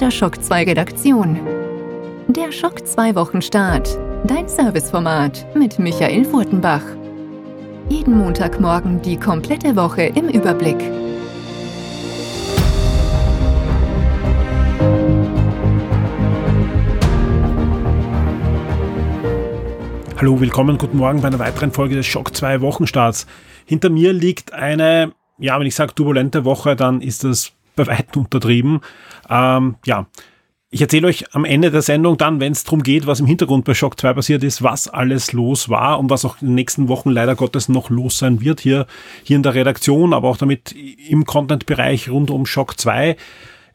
der Schock 2 Redaktion. Der Schock 2 Wochenstart. Dein Serviceformat mit Michael Furtenbach. Jeden Montagmorgen die komplette Woche im Überblick. Hallo, willkommen, guten Morgen bei einer weiteren Folge des Schock 2 Wochenstarts. Hinter mir liegt eine, ja, wenn ich sage turbulente Woche, dann ist das bei weitem untertrieben. Ähm, ja, ich erzähle euch am Ende der Sendung dann, wenn es darum geht, was im Hintergrund bei Shock 2 passiert ist, was alles los war und was auch in den nächsten Wochen leider Gottes noch los sein wird hier, hier in der Redaktion, aber auch damit im Content-Bereich rund um Shock 2.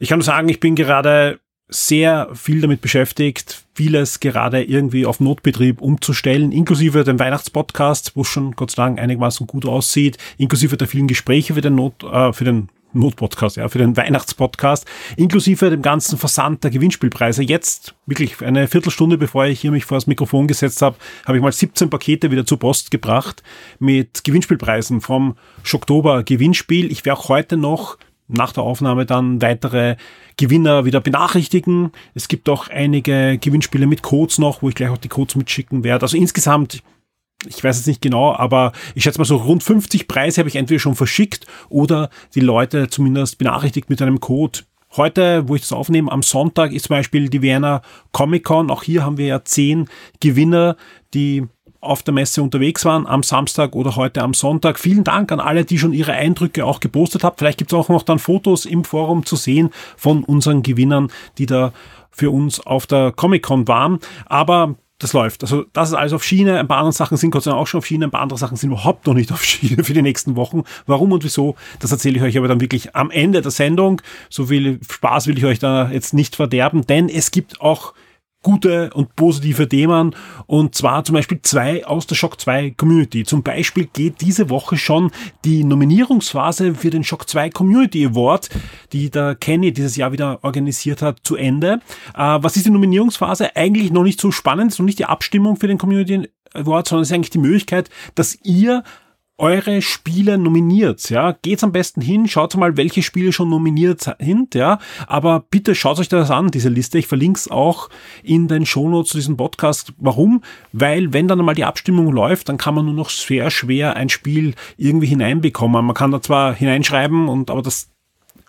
Ich kann nur sagen, ich bin gerade sehr viel damit beschäftigt, vieles gerade irgendwie auf Notbetrieb umzustellen, inklusive dem Weihnachtspodcast, wo schon Gott sei Dank einigermaßen gut aussieht, inklusive der vielen Gespräche für den Not, äh, für den Notpodcast, ja, für den Weihnachtspodcast, inklusive dem ganzen Versand der Gewinnspielpreise. Jetzt, wirklich eine Viertelstunde bevor ich hier mich vor das Mikrofon gesetzt habe, habe ich mal 17 Pakete wieder zur Post gebracht mit Gewinnspielpreisen vom Oktober Gewinnspiel. Ich werde auch heute noch nach der Aufnahme dann weitere Gewinner wieder benachrichtigen. Es gibt auch einige Gewinnspiele mit Codes noch, wo ich gleich auch die Codes mitschicken werde. Also insgesamt, ich weiß es nicht genau, aber ich schätze mal so rund 50 Preise habe ich entweder schon verschickt oder die Leute zumindest benachrichtigt mit einem Code. Heute, wo ich das aufnehme, am Sonntag ist zum Beispiel die Vienna Comic Con. Auch hier haben wir ja zehn Gewinner, die auf der Messe unterwegs waren, am Samstag oder heute am Sonntag. Vielen Dank an alle, die schon ihre Eindrücke auch gepostet haben. Vielleicht gibt es auch noch dann Fotos im Forum zu sehen von unseren Gewinnern, die da für uns auf der Comic-Con waren. Aber das läuft. Also das ist alles auf Schiene. Ein paar andere Sachen sind Gott sei Dank auch schon auf Schiene. Ein paar andere Sachen sind überhaupt noch nicht auf Schiene für die nächsten Wochen. Warum und wieso, das erzähle ich euch aber dann wirklich am Ende der Sendung. So viel Spaß will ich euch da jetzt nicht verderben, denn es gibt auch gute und positive Themen und zwar zum Beispiel zwei aus der Shock 2 Community. Zum Beispiel geht diese Woche schon die Nominierungsphase für den Shock 2 Community Award, die der Kenny dieses Jahr wieder organisiert hat, zu Ende. Äh, was ist die Nominierungsphase? Eigentlich noch nicht so spannend, ist noch nicht die Abstimmung für den Community Award, sondern es ist eigentlich die Möglichkeit, dass ihr eure Spiele nominiert, ja. Geht's am besten hin, schaut mal, welche Spiele schon nominiert sind, ja. Aber bitte schaut euch das an, diese Liste. Ich verlinke es auch in den Shownotes zu diesem Podcast. Warum? Weil, wenn dann einmal die Abstimmung läuft, dann kann man nur noch sehr schwer ein Spiel irgendwie hineinbekommen. Man kann da zwar hineinschreiben und, aber das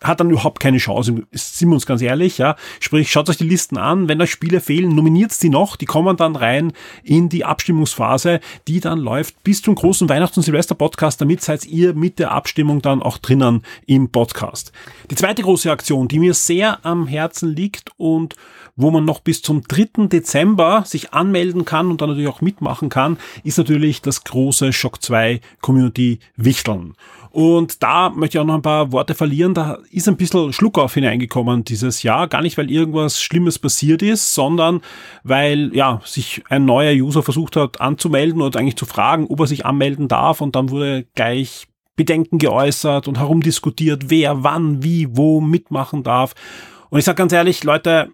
hat dann überhaupt keine Chance, sind wir uns ganz ehrlich, ja. Sprich, schaut euch die Listen an, wenn euch Spiele fehlen, nominiert sie noch, die kommen dann rein in die Abstimmungsphase, die dann läuft bis zum großen Weihnachts- und Silvester-Podcast, damit seid ihr mit der Abstimmung dann auch drinnen im Podcast. Die zweite große Aktion, die mir sehr am Herzen liegt und wo man noch bis zum 3. Dezember sich anmelden kann und dann natürlich auch mitmachen kann, ist natürlich das große Shock 2 Community Wichteln. Und da möchte ich auch noch ein paar Worte verlieren. Da ist ein bisschen Schluckauf hineingekommen dieses Jahr. Gar nicht, weil irgendwas Schlimmes passiert ist, sondern weil, ja, sich ein neuer User versucht hat anzumelden oder eigentlich zu fragen, ob er sich anmelden darf. Und dann wurde gleich Bedenken geäußert und herumdiskutiert, wer wann, wie, wo mitmachen darf. Und ich sage ganz ehrlich, Leute,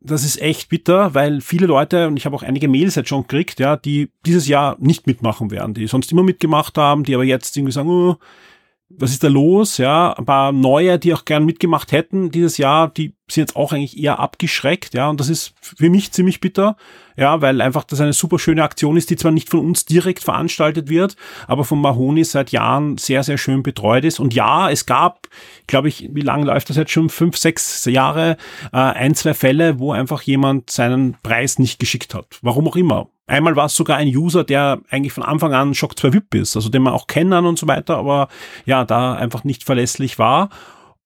das ist echt bitter, weil viele Leute, und ich habe auch einige Mails jetzt schon gekriegt, ja, die dieses Jahr nicht mitmachen werden, die sonst immer mitgemacht haben, die aber jetzt irgendwie sagen, oh, was ist da los? Ja, ein paar neue, die auch gern mitgemacht hätten dieses Jahr, die sind jetzt auch eigentlich eher abgeschreckt, ja, und das ist für mich ziemlich bitter, ja, weil einfach das eine super schöne Aktion ist, die zwar nicht von uns direkt veranstaltet wird, aber von Mahoney seit Jahren sehr, sehr schön betreut ist. Und ja, es gab, glaube ich, wie lange läuft das jetzt schon? Fünf, sechs Jahre, äh, ein, zwei Fälle, wo einfach jemand seinen Preis nicht geschickt hat. Warum auch immer. Einmal war es sogar ein User, der eigentlich von Anfang an Shock 2 VIP ist, also den man auch kennen und so weiter, aber ja, da einfach nicht verlässlich war.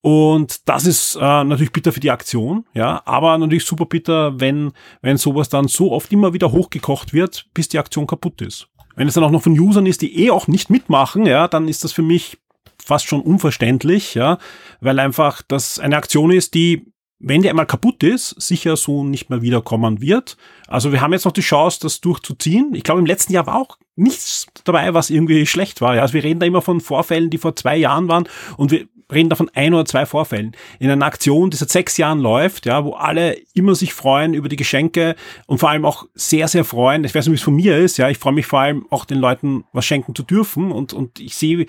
Und das ist äh, natürlich bitter für die Aktion, ja, aber natürlich super bitter, wenn, wenn sowas dann so oft immer wieder hochgekocht wird, bis die Aktion kaputt ist. Wenn es dann auch noch von Usern ist, die eh auch nicht mitmachen, ja, dann ist das für mich fast schon unverständlich, ja, weil einfach das eine Aktion ist, die wenn die einmal kaputt ist, sicher so nicht mehr wiederkommen wird. Also wir haben jetzt noch die Chance, das durchzuziehen. Ich glaube, im letzten Jahr war auch nichts dabei, was irgendwie schlecht war. Ja, also wir reden da immer von Vorfällen, die vor zwei Jahren waren und wir reden da von ein oder zwei Vorfällen. In einer Aktion, die seit sechs Jahren läuft, ja, wo alle immer sich freuen über die Geschenke und vor allem auch sehr, sehr freuen. Ich weiß nicht, wie es von mir ist, ja. Ich freue mich vor allem auch den Leuten was schenken zu dürfen und, und ich sehe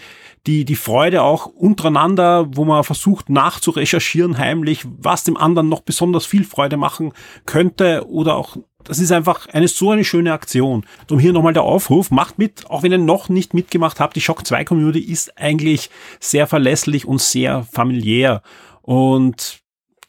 die, die Freude auch untereinander, wo man versucht nachzurecherchieren heimlich, was dem anderen noch besonders viel Freude machen könnte oder auch das ist einfach eine so eine schöne Aktion. Darum hier nochmal der Aufruf, macht mit, auch wenn ihr noch nicht mitgemacht habt. Die Shock 2 Community ist eigentlich sehr verlässlich und sehr familiär. Und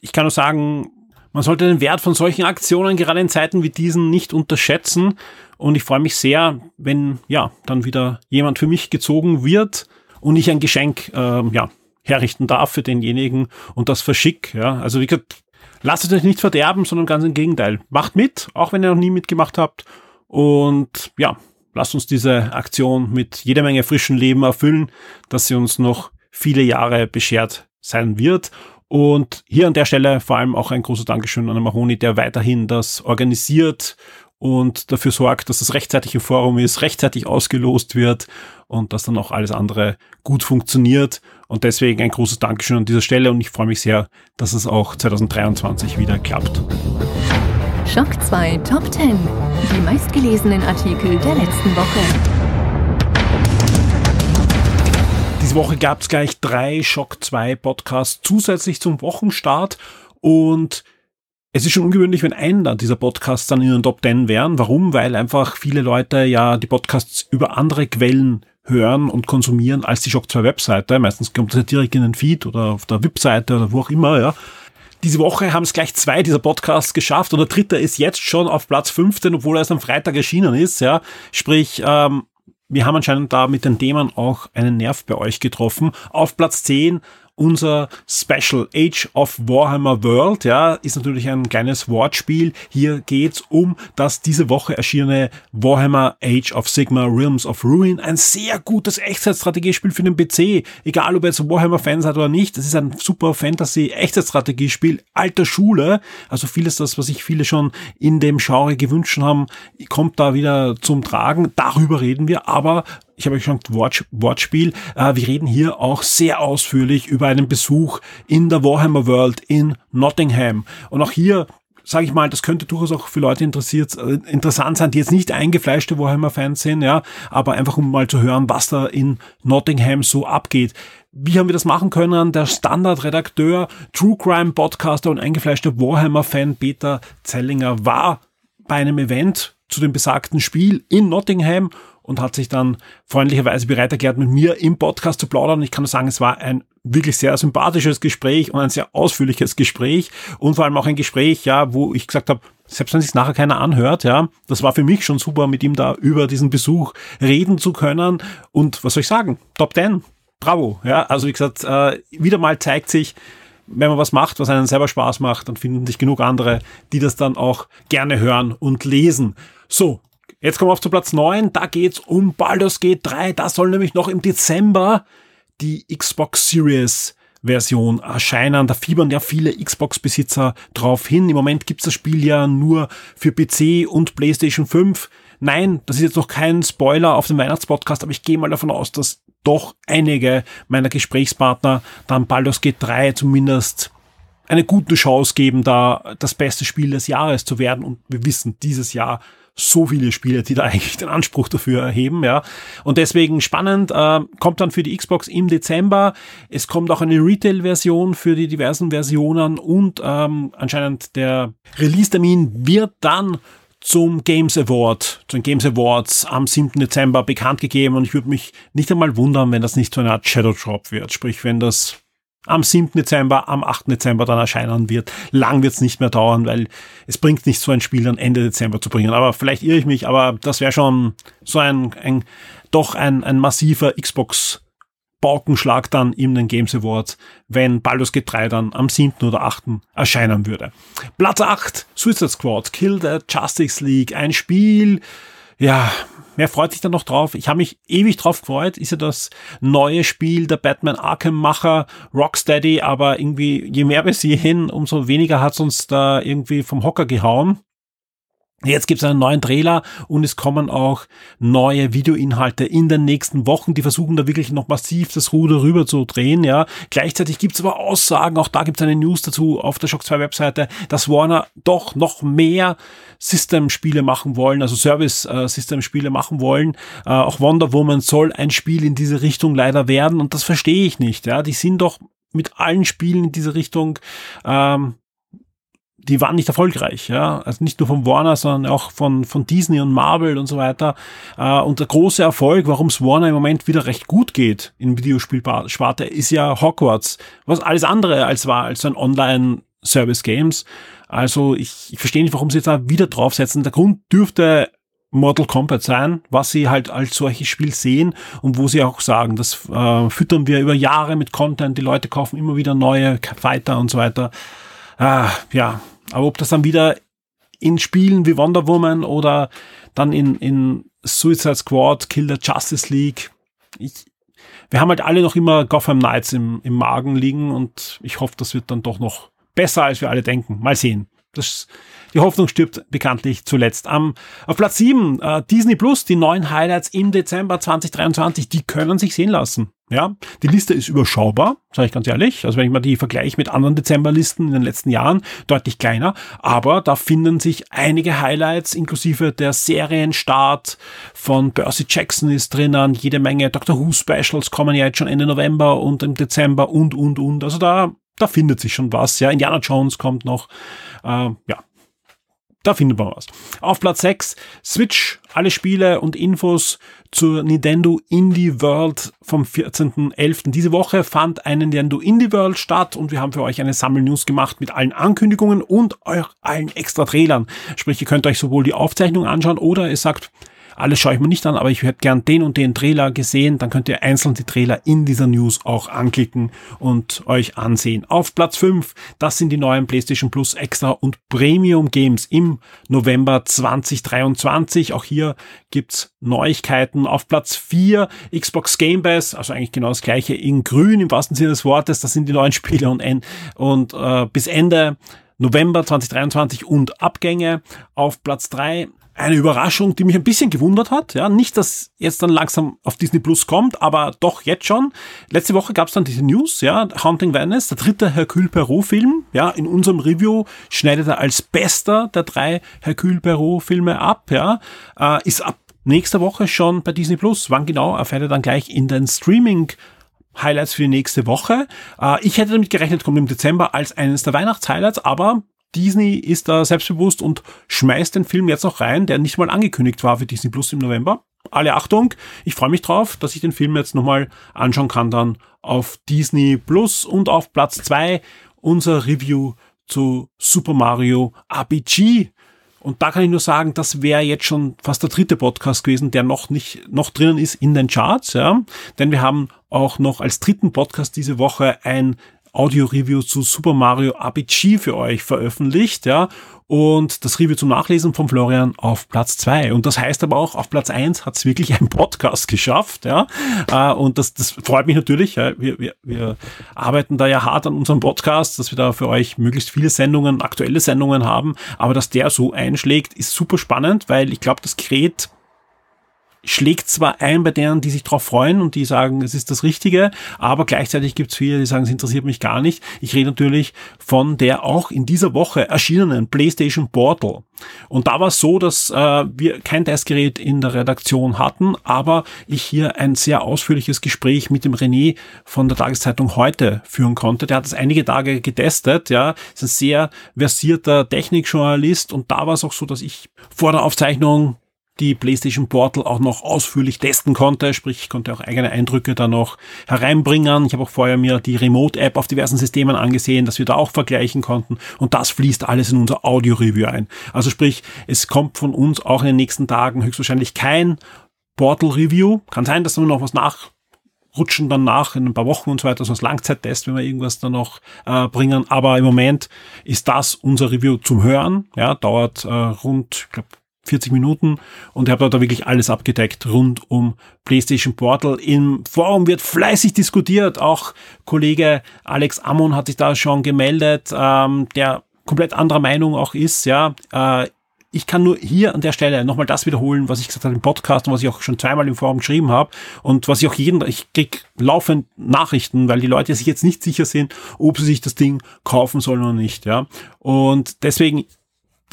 ich kann nur sagen, man sollte den Wert von solchen Aktionen gerade in Zeiten wie diesen nicht unterschätzen. Und ich freue mich sehr, wenn ja dann wieder jemand für mich gezogen wird und ich ein Geschenk ähm, ja herrichten darf für denjenigen und das verschick. Ja, also wie gesagt, lasst euch nicht verderben, sondern ganz im Gegenteil. Macht mit, auch wenn ihr noch nie mitgemacht habt. Und ja, lasst uns diese Aktion mit jeder Menge frischen Leben erfüllen, dass sie uns noch viele Jahre beschert sein wird. Und hier an der Stelle vor allem auch ein großes Dankeschön an Mahoni, der weiterhin das organisiert und dafür sorgt, dass es rechtzeitig im Forum ist, rechtzeitig ausgelost wird und dass dann auch alles andere gut funktioniert. Und deswegen ein großes Dankeschön an dieser Stelle und ich freue mich sehr, dass es auch 2023 wieder klappt. Schock 2 Top 10. Die meistgelesenen Artikel der letzten Woche. Diese Woche gab es gleich drei Schock 2 Podcasts zusätzlich zum Wochenstart und es ist schon ungewöhnlich, wenn einer dieser Podcasts dann in den Top 10 wären. Warum? Weil einfach viele Leute ja die Podcasts über andere Quellen hören und konsumieren als die Shock 2 Webseite. Meistens kommt das ja direkt in den Feed oder auf der Webseite oder wo auch immer, ja. Diese Woche haben es gleich zwei dieser Podcasts geschafft und der dritte ist jetzt schon auf Platz 15, obwohl er erst am Freitag erschienen ist, ja. Sprich, ähm, wir haben anscheinend da mit den Themen auch einen Nerv bei euch getroffen. Auf Platz 10 unser Special Age of Warhammer World, ja, ist natürlich ein kleines Wortspiel. Hier geht's um das diese Woche erschienene Warhammer Age of Sigma Realms of Ruin. Ein sehr gutes Echtzeitstrategiespiel für den PC. Egal, ob ihr jetzt Warhammer-Fan seid oder nicht. Das ist ein super Fantasy-Echtzeitstrategiespiel alter Schule. Also vieles das, was sich viele schon in dem Genre gewünscht haben, kommt da wieder zum Tragen. Darüber reden wir. Aber ich habe schon Wort, Wortspiel. Äh, wir reden hier auch sehr ausführlich über einen Besuch in der Warhammer World in Nottingham. Und auch hier sage ich mal, das könnte durchaus auch für Leute interessiert, äh, interessant sein, die jetzt nicht eingefleischte Warhammer-Fans sind, ja, aber einfach um mal zu hören, was da in Nottingham so abgeht. Wie haben wir das machen können? Der Standardredakteur, True Crime Podcaster und eingefleischter Warhammer-Fan Peter Zellinger war bei einem Event zu dem besagten Spiel in Nottingham und hat sich dann freundlicherweise bereit erklärt, mit mir im Podcast zu plaudern. Ich kann nur sagen, es war ein wirklich sehr sympathisches Gespräch und ein sehr ausführliches Gespräch und vor allem auch ein Gespräch, ja, wo ich gesagt habe, selbst wenn sich nachher keiner anhört, ja, das war für mich schon super, mit ihm da über diesen Besuch reden zu können. Und was soll ich sagen? Top 10. Bravo. Ja, also wie gesagt, äh, wieder mal zeigt sich, wenn man was macht, was einen selber Spaß macht, dann finden sich genug andere, die das dann auch gerne hören und lesen. So, Jetzt kommen wir auf zu Platz 9. Da geht's um Baldur's Gate 3. Da soll nämlich noch im Dezember die Xbox Series Version erscheinen. Da fiebern ja viele Xbox-Besitzer drauf hin. Im Moment gibt's das Spiel ja nur für PC und PlayStation 5. Nein, das ist jetzt noch kein Spoiler auf dem Weihnachtspodcast, aber ich gehe mal davon aus, dass doch einige meiner Gesprächspartner dann Baldur's Gate 3 zumindest eine gute Chance geben, da das beste Spiel des Jahres zu werden. Und wir wissen, dieses Jahr so viele Spiele, die da eigentlich den Anspruch dafür erheben, ja. Und deswegen spannend, äh, kommt dann für die Xbox im Dezember. Es kommt auch eine Retail-Version für die diversen Versionen und ähm, anscheinend der Release-Termin wird dann zum Games Award, zu den Games Awards am 7. Dezember bekannt gegeben und ich würde mich nicht einmal wundern, wenn das nicht so eine Art Shadow Drop wird. Sprich, wenn das am 7. Dezember, am 8. Dezember dann erscheinen wird. Lang wird es nicht mehr dauern, weil es bringt nicht so ein Spiel dann Ende Dezember zu bringen. Aber vielleicht irre ich mich, aber das wäre schon so ein, ein doch ein, ein massiver Xbox Balkenschlag dann in den Games Awards, wenn Baldur's Gate 3 dann am 7. oder 8. erscheinen würde. Platz 8, Suicide Squad, Kill the Justice League, ein Spiel, ja, wer freut sich da noch drauf? Ich habe mich ewig drauf gefreut. Ist ja das neue Spiel der Batman Arkham-Macher Rocksteady, aber irgendwie, je mehr wir sehen, umso weniger hat uns da irgendwie vom Hocker gehauen. Jetzt gibt es einen neuen Trailer und es kommen auch neue Videoinhalte in den nächsten Wochen. Die versuchen da wirklich noch massiv das Ruder rüber zu drehen. Ja. Gleichzeitig gibt es aber Aussagen, auch da gibt es eine News dazu auf der Shock 2 Webseite, dass Warner doch noch mehr System-Spiele machen wollen, also Service-System-Spiele machen wollen. Äh, auch Wonder Woman soll ein Spiel in diese Richtung leider werden und das verstehe ich nicht. Ja. Die sind doch mit allen Spielen in diese Richtung ähm, die waren nicht erfolgreich, ja. Also nicht nur von Warner, sondern auch von, von Disney und Marvel und so weiter. Äh, und der große Erfolg, warum es Warner im Moment wieder recht gut geht in Videospielsparte, ist ja Hogwarts, was alles andere als war, als ein Online-Service-Games. Also ich, ich verstehe nicht, warum sie jetzt da wieder draufsetzen. Der Grund dürfte Mortal Kombat sein, was sie halt als solches Spiel sehen und wo sie auch sagen, das äh, füttern wir über Jahre mit Content, die Leute kaufen immer wieder neue Fighter und so weiter. Ah, ja, aber ob das dann wieder in Spielen wie Wonder Woman oder dann in, in Suicide Squad, Kill the Justice League, ich, wir haben halt alle noch immer Gotham Knights im, im Magen liegen und ich hoffe, das wird dann doch noch besser, als wir alle denken. Mal sehen. Das, die Hoffnung stirbt bekanntlich zuletzt. Um, auf Platz 7, uh, äh, Disney Plus, die neuen Highlights im Dezember 2023, die können sich sehen lassen. Ja, die Liste ist überschaubar, sage ich ganz ehrlich. Also wenn ich mal die vergleiche mit anderen Dezemberlisten in den letzten Jahren, deutlich kleiner. Aber da finden sich einige Highlights, inklusive der Serienstart von Percy Jackson ist drinnen, jede Menge Doctor Who Specials kommen ja jetzt schon Ende November und im Dezember und, und, und. Also da, da findet sich schon was. Ja, Indiana Jones kommt noch. Äh, ja, da findet man was. Auf Platz 6 Switch, alle Spiele und Infos zur Nintendo Indie World vom 14.11. Diese Woche fand eine Nintendo Indie World statt und wir haben für euch eine Sammelnews gemacht mit allen Ankündigungen und euch allen extra Trailern. Sprich, ihr könnt euch sowohl die Aufzeichnung anschauen oder ihr sagt, alles schaue ich mir nicht an, aber ich hätte gern den und den Trailer gesehen. Dann könnt ihr einzeln die Trailer in dieser News auch anklicken und euch ansehen. Auf Platz 5, das sind die neuen PlayStation Plus Extra und Premium Games im November 2023. Auch hier gibt's Neuigkeiten. Auf Platz 4 Xbox Game Pass, also eigentlich genau das gleiche in grün im wahrsten Sinne des Wortes. Das sind die neuen Spiele und, und äh, bis Ende November 2023 und Abgänge. Auf Platz 3 eine Überraschung, die mich ein bisschen gewundert hat. Ja, nicht, dass jetzt dann langsam auf Disney Plus kommt, aber doch jetzt schon. Letzte Woche gab es dann diese News, ja, Haunting Venice, der dritte Hercule Perot-Film. Ja, in unserem Review schneidet er als bester der drei Hercule Perot-Filme ab. Ja, äh, ist ab nächster Woche schon bei Disney Plus. Wann genau erfährt er dann gleich in den Streaming Highlights für die nächste Woche. Äh, ich hätte damit gerechnet, kommt im Dezember als eines der Weihnachtshighlights, aber Disney ist da selbstbewusst und schmeißt den Film jetzt noch rein, der nicht mal angekündigt war für Disney Plus im November. Alle Achtung, ich freue mich drauf, dass ich den Film jetzt nochmal anschauen kann dann auf Disney Plus und auf Platz zwei unser Review zu Super Mario RPG. Und da kann ich nur sagen, das wäre jetzt schon fast der dritte Podcast gewesen, der noch nicht, noch drinnen ist in den Charts, ja. Denn wir haben auch noch als dritten Podcast diese Woche ein Audio-Review zu Super Mario RPG für euch veröffentlicht, ja. Und das Review zum Nachlesen von Florian auf Platz zwei Und das heißt aber auch, auf Platz eins hat es wirklich ein Podcast geschafft, ja. Äh, und das, das freut mich natürlich. Wir, wir, wir arbeiten da ja hart an unserem Podcast, dass wir da für euch möglichst viele Sendungen, aktuelle Sendungen haben. Aber dass der so einschlägt, ist super spannend, weil ich glaube, das Gerät schlägt zwar ein bei denen, die sich darauf freuen und die sagen, es ist das Richtige, aber gleichzeitig gibt es viele, die sagen, es interessiert mich gar nicht. Ich rede natürlich von der auch in dieser Woche erschienenen PlayStation Portal. Und da war es so, dass äh, wir kein Testgerät in der Redaktion hatten, aber ich hier ein sehr ausführliches Gespräch mit dem René von der Tageszeitung heute führen konnte. Der hat es einige Tage getestet, ja, ist ein sehr versierter Technikjournalist und da war es auch so, dass ich vor der Aufzeichnung die PlayStation Portal auch noch ausführlich testen konnte, sprich ich konnte auch eigene Eindrücke da noch hereinbringen. Ich habe auch vorher mir die Remote-App auf diversen Systemen angesehen, dass wir da auch vergleichen konnten und das fließt alles in unser Audio-Review ein. Also sprich, es kommt von uns auch in den nächsten Tagen höchstwahrscheinlich kein Portal-Review. Kann sein, dass wir noch was nachrutschen dann nach in ein paar Wochen und so weiter, so als Langzeittest, wenn wir irgendwas da noch äh, bringen. Aber im Moment ist das unser Review zum Hören. Ja, dauert äh, rund, ich glaube, 40 Minuten und ich habe da wirklich alles abgedeckt rund um PlayStation Portal. Im Forum wird fleißig diskutiert. Auch Kollege Alex Ammon hat sich da schon gemeldet, ähm, der komplett anderer Meinung auch ist. Ja, äh, ich kann nur hier an der Stelle nochmal das wiederholen, was ich gesagt habe im Podcast und was ich auch schon zweimal im Forum geschrieben habe und was ich auch jeden, ich krieg laufend Nachrichten, weil die Leute sich jetzt nicht sicher sind, ob sie sich das Ding kaufen sollen oder nicht, ja. Und deswegen,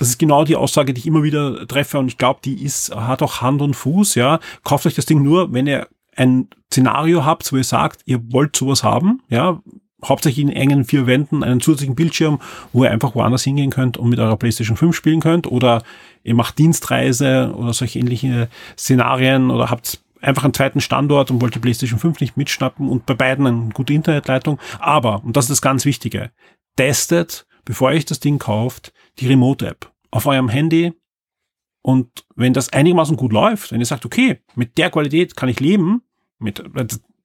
das ist genau die Aussage, die ich immer wieder treffe und ich glaube, die ist, hat auch Hand und Fuß, ja. Kauft euch das Ding nur, wenn ihr ein Szenario habt, wo ihr sagt, ihr wollt sowas haben, ja, hauptsächlich in engen vier Wänden einen zusätzlichen Bildschirm, wo ihr einfach woanders hingehen könnt und mit eurer PlayStation 5 spielen könnt oder ihr macht Dienstreise oder solche ähnliche Szenarien oder habt einfach einen zweiten Standort und wollt die PlayStation 5 nicht mitschnappen und bei beiden eine gute Internetleitung. Aber, und das ist das ganz Wichtige, testet, bevor ihr euch das Ding kauft, die Remote-App auf eurem Handy und wenn das einigermaßen gut läuft, wenn ihr sagt, okay, mit der Qualität kann ich leben, mit,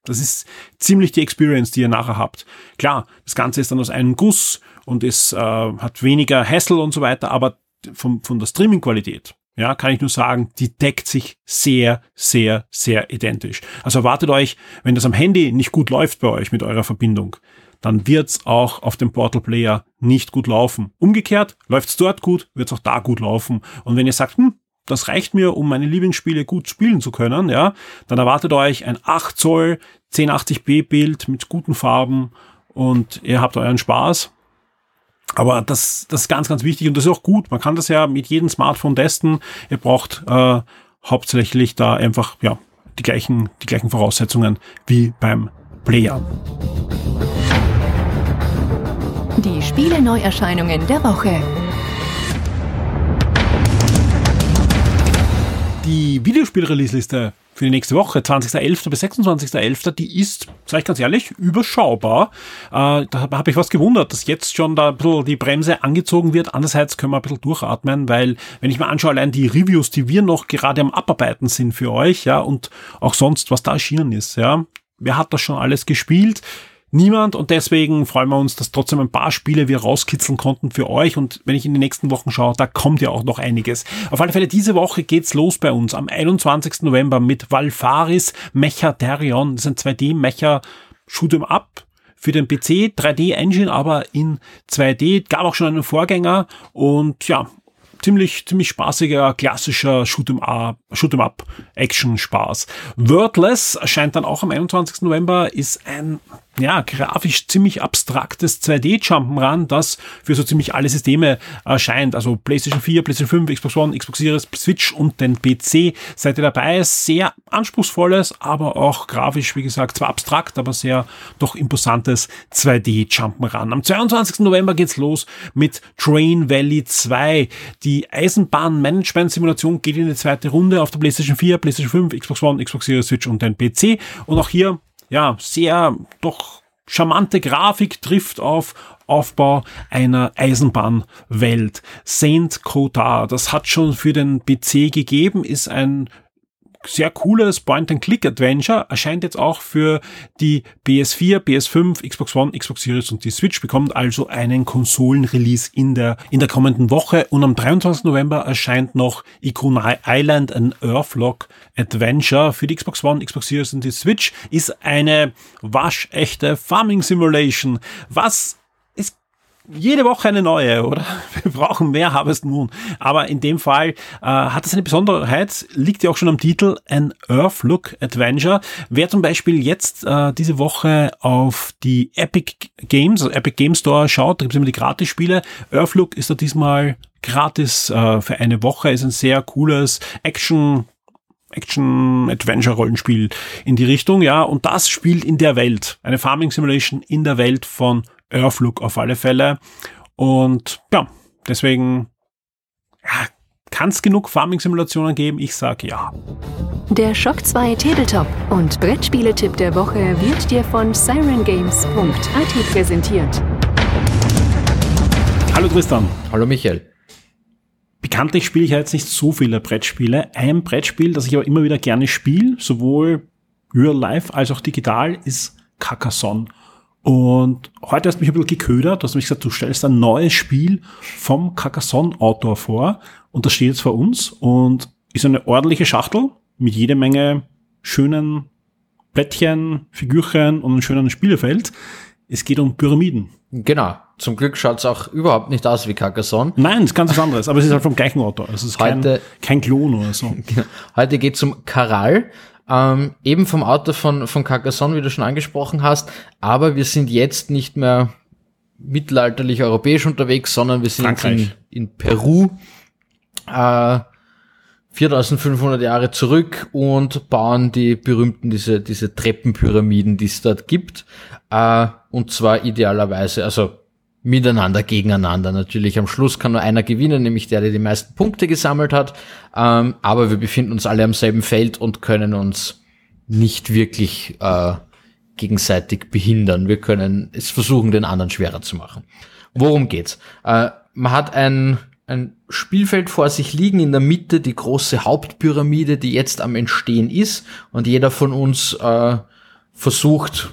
das ist ziemlich die Experience, die ihr nachher habt. Klar, das Ganze ist dann aus einem Guss und es äh, hat weniger Hassel und so weiter, aber von, von der Streaming-Qualität, ja, kann ich nur sagen, die deckt sich sehr, sehr, sehr identisch. Also erwartet euch, wenn das am Handy nicht gut läuft bei euch mit eurer Verbindung, dann wird's auch auf dem Portal Player nicht gut laufen. Umgekehrt, läuft's dort gut, wird's auch da gut laufen. Und wenn ihr sagt, hm, das reicht mir, um meine Lieblingsspiele gut spielen zu können, ja, dann erwartet euch ein 8 Zoll 1080p Bild mit guten Farben und ihr habt euren Spaß. Aber das, das ist ganz, ganz wichtig und das ist auch gut. Man kann das ja mit jedem Smartphone testen. Ihr braucht äh, hauptsächlich da einfach ja die gleichen, die gleichen Voraussetzungen wie beim Player. Die Spiele Neuerscheinungen der Woche. Die Videospiel-Release-Liste für die nächste Woche, 20.11. bis 26.11., die ist, sage ich ganz ehrlich, überschaubar. Äh, da habe ich was gewundert, dass jetzt schon da ein bisschen die Bremse angezogen wird. Andererseits können wir ein bisschen durchatmen, weil wenn ich mir anschaue, allein die Reviews, die wir noch gerade am Abarbeiten sind für euch, ja, und auch sonst, was da erschienen ist, ja. Wer hat das schon alles gespielt? Niemand und deswegen freuen wir uns, dass trotzdem ein paar Spiele wir rauskitzeln konnten für euch und wenn ich in die nächsten Wochen schaue, da kommt ja auch noch einiges. Auf alle Fälle diese Woche geht's los bei uns am 21. November mit Valfaris Mechadarion. Das ist ein 2D-Mecha Shoot'em Up für den PC, 3D Engine, aber in 2D. Gab auch schon einen Vorgänger und ja, ziemlich, ziemlich spaßiger, klassischer Shoot'em Up, Shoot'em Up Action Spaß. Wordless erscheint dann auch am 21. November, ist ein ja, grafisch ziemlich abstraktes 2D-Jump'n'Run, das für so ziemlich alle Systeme erscheint. Also PlayStation 4, PlayStation 5, Xbox One, Xbox Series, Switch und den PC. Seid ihr dabei? Sehr anspruchsvolles, aber auch grafisch, wie gesagt, zwar abstrakt, aber sehr doch imposantes 2D-Jump'n'Run. Am 22. November geht's los mit Train Valley 2. Die Eisenbahn-Management-Simulation geht in die zweite Runde auf der PlayStation 4, PlayStation 5, Xbox One, Xbox Series, Switch und den PC. Und auch hier ja, sehr doch charmante Grafik trifft auf Aufbau einer Eisenbahnwelt. Saint Cotard, das hat schon für den PC gegeben, ist ein sehr cooles Point-and-Click-Adventure, erscheint jetzt auch für die PS4, PS5, Xbox One, Xbox Series und die Switch, bekommt also einen Konsolen-Release in der, in der kommenden Woche. Und am 23. November erscheint noch Ikuna Island, ein Earthlock Adventure für die Xbox One, Xbox Series und die Switch, ist eine waschechte Farming Simulation, was jede Woche eine neue, oder? Wir brauchen mehr Harvest Moon. Aber in dem Fall äh, hat es eine Besonderheit, liegt ja auch schon am Titel, ein Earthlook Adventure. Wer zum Beispiel jetzt äh, diese Woche auf die Epic Games, also Epic Game Store schaut, da gibt es immer die Gratis-Spiele. Earthlook ist da diesmal gratis äh, für eine Woche, ist ein sehr cooles Action Action-Adventure-Rollenspiel in die Richtung, ja, und das spielt in der Welt. Eine Farming Simulation in der Welt von Earthlook auf alle Fälle. Und ja, deswegen ja, kann es genug Farming-Simulationen geben? Ich sage ja. Der Shock 2 Tabletop und Brettspieletipp der Woche wird dir von sirengames.at präsentiert. Hallo Tristan. Hallo Michael. Bekanntlich spiele ich ja jetzt nicht so viele Brettspiele. Ein Brettspiel, das ich aber immer wieder gerne spiele, sowohl real life als auch digital, ist Carcassonne. Und heute hast du mich ein bisschen geködert, du hast mich gesagt, du stellst ein neues Spiel vom Carcassonne-Autor vor und das steht jetzt vor uns und ist eine ordentliche Schachtel mit jede Menge schönen Plättchen, Figürchen und einem schönen Spielefeld. Es geht um Pyramiden. Genau. Zum Glück schaut es auch überhaupt nicht aus wie Carcassonne. Nein, es ist ganz was anderes, aber es ist halt vom gleichen Autor. Also es ist Heute- kein, kein Klon oder so. Heute geht es um Caral, ähm, eben vom Autor von, von Carcassonne, wie du schon angesprochen hast. Aber wir sind jetzt nicht mehr mittelalterlich europäisch unterwegs, sondern wir sind in, in Peru. Äh, 4500 Jahre zurück und bauen die berühmten, diese, diese Treppenpyramiden, die es dort gibt. Äh, und zwar idealerweise, also miteinander, gegeneinander. Natürlich am Schluss kann nur einer gewinnen, nämlich der, der die meisten Punkte gesammelt hat. Ähm, aber wir befinden uns alle am selben Feld und können uns nicht wirklich äh, gegenseitig behindern. Wir können es versuchen, den anderen schwerer zu machen. Worum geht's? Äh, man hat ein, ein Spielfeld vor sich liegen, in der Mitte die große Hauptpyramide, die jetzt am Entstehen ist. Und jeder von uns äh, versucht,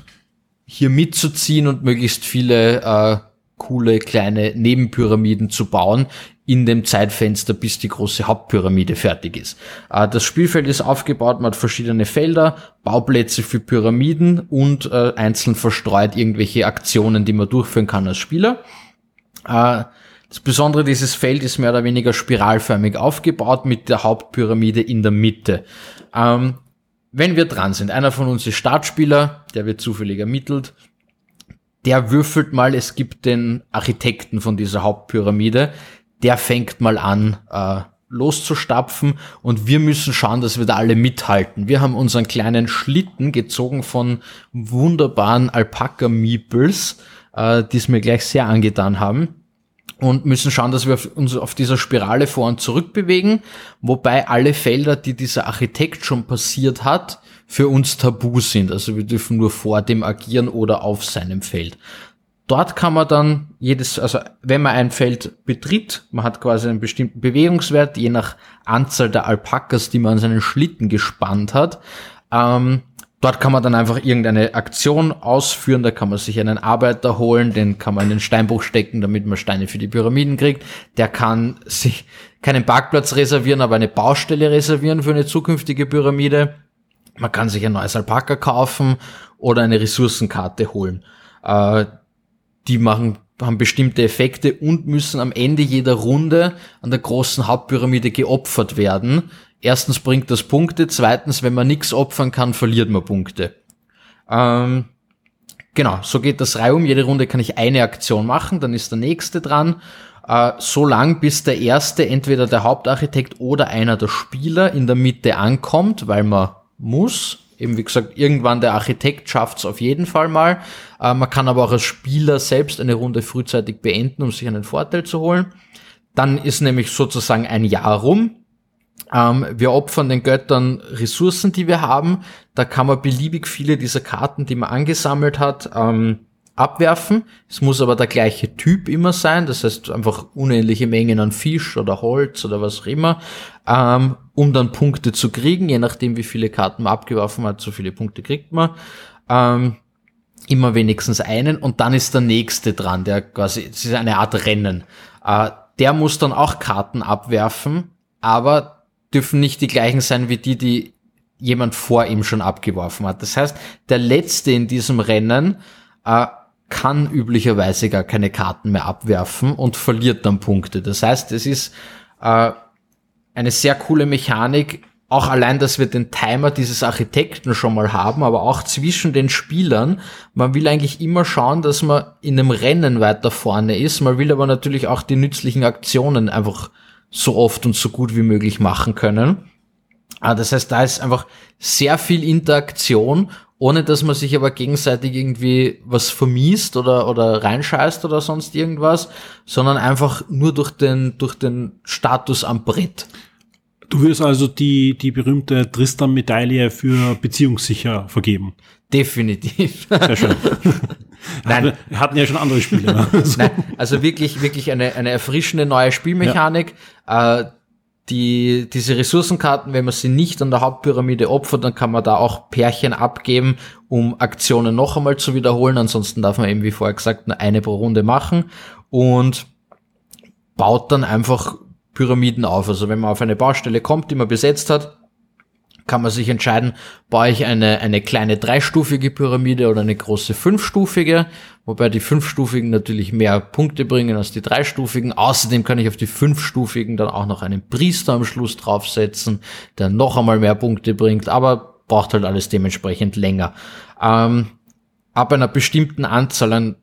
hier mitzuziehen und möglichst viele äh, coole kleine Nebenpyramiden zu bauen in dem Zeitfenster, bis die große Hauptpyramide fertig ist. Äh, das Spielfeld ist aufgebaut, man hat verschiedene Felder, Bauplätze für Pyramiden und äh, einzeln verstreut irgendwelche Aktionen, die man durchführen kann als Spieler. Äh, das Besondere dieses Feld ist mehr oder weniger spiralförmig aufgebaut mit der Hauptpyramide in der Mitte. Ähm, wenn wir dran sind, einer von uns ist Startspieler, der wird zufällig ermittelt, der würfelt mal, es gibt den Architekten von dieser Hauptpyramide, der fängt mal an, äh, loszustapfen und wir müssen schauen, dass wir da alle mithalten. Wir haben unseren kleinen Schlitten gezogen von wunderbaren Alpaka-Meeples, äh, die es mir gleich sehr angetan haben und müssen schauen, dass wir uns auf dieser Spirale vor und zurück bewegen, wobei alle Felder, die dieser Architekt schon passiert hat, für uns tabu sind. Also wir dürfen nur vor dem agieren oder auf seinem Feld. Dort kann man dann jedes, also wenn man ein Feld betritt, man hat quasi einen bestimmten Bewegungswert, je nach Anzahl der Alpakas, die man an seinen Schlitten gespannt hat. Ähm, dort kann man dann einfach irgendeine Aktion ausführen, da kann man sich einen Arbeiter holen, den kann man in den Steinbruch stecken, damit man Steine für die Pyramiden kriegt. Der kann sich keinen Parkplatz reservieren, aber eine Baustelle reservieren für eine zukünftige Pyramide. Man kann sich ein neues Alpaka kaufen oder eine Ressourcenkarte holen. Äh, die machen, haben bestimmte Effekte und müssen am Ende jeder Runde an der großen Hauptpyramide geopfert werden. Erstens bringt das Punkte, zweitens, wenn man nichts opfern kann, verliert man Punkte. Ähm, genau, so geht das Reihe um. Jede Runde kann ich eine Aktion machen, dann ist der nächste dran. Äh, so lang, bis der erste, entweder der Hauptarchitekt oder einer der Spieler in der Mitte ankommt, weil man muss. Eben wie gesagt, irgendwann der Architekt schafft es auf jeden Fall mal. Äh, man kann aber auch als Spieler selbst eine Runde frühzeitig beenden, um sich einen Vorteil zu holen. Dann ist nämlich sozusagen ein Jahr rum. Ähm, wir opfern den Göttern Ressourcen, die wir haben. Da kann man beliebig viele dieser Karten, die man angesammelt hat, ähm, abwerfen. Es muss aber der gleiche Typ immer sein. Das heißt einfach unendliche Mengen an Fisch oder Holz oder was auch immer, ähm, um dann Punkte zu kriegen. Je nachdem, wie viele Karten man abgeworfen hat, so viele Punkte kriegt man. Ähm, immer wenigstens einen und dann ist der nächste dran, der quasi, es ist eine Art Rennen. Äh, der muss dann auch Karten abwerfen, aber dürfen nicht die gleichen sein wie die, die jemand vor ihm schon abgeworfen hat. Das heißt, der Letzte in diesem Rennen äh, kann üblicherweise gar keine Karten mehr abwerfen und verliert dann Punkte. Das heißt, es ist äh, eine sehr coole Mechanik, auch allein, dass wir den Timer dieses Architekten schon mal haben, aber auch zwischen den Spielern. Man will eigentlich immer schauen, dass man in einem Rennen weiter vorne ist. Man will aber natürlich auch die nützlichen Aktionen einfach so oft und so gut wie möglich machen können. Ah, Das heißt, da ist einfach sehr viel Interaktion, ohne dass man sich aber gegenseitig irgendwie was vermiest oder, oder reinscheißt oder sonst irgendwas, sondern einfach nur durch den, durch den Status am Brett. Du würdest also die, die berühmte Tristan-Medaille für beziehungssicher vergeben. Definitiv. Sehr schön. Nein. Wir hatten ja schon andere Spiele. ne? So. Nein, also wirklich, wirklich eine, eine erfrischende neue Spielmechanik. Äh, die, diese Ressourcenkarten, wenn man sie nicht an der Hauptpyramide opfert, dann kann man da auch Pärchen abgeben, um Aktionen noch einmal zu wiederholen. Ansonsten darf man eben, wie vorher gesagt, nur eine pro Runde machen und baut dann einfach Pyramiden auf. Also wenn man auf eine Baustelle kommt, die man besetzt hat, kann man sich entscheiden, baue ich eine, eine kleine dreistufige Pyramide oder eine große fünfstufige, wobei die fünfstufigen natürlich mehr Punkte bringen als die dreistufigen. Außerdem kann ich auf die fünfstufigen dann auch noch einen Priester am Schluss draufsetzen, der noch einmal mehr Punkte bringt, aber braucht halt alles dementsprechend länger. Ähm, ab einer bestimmten Anzahl an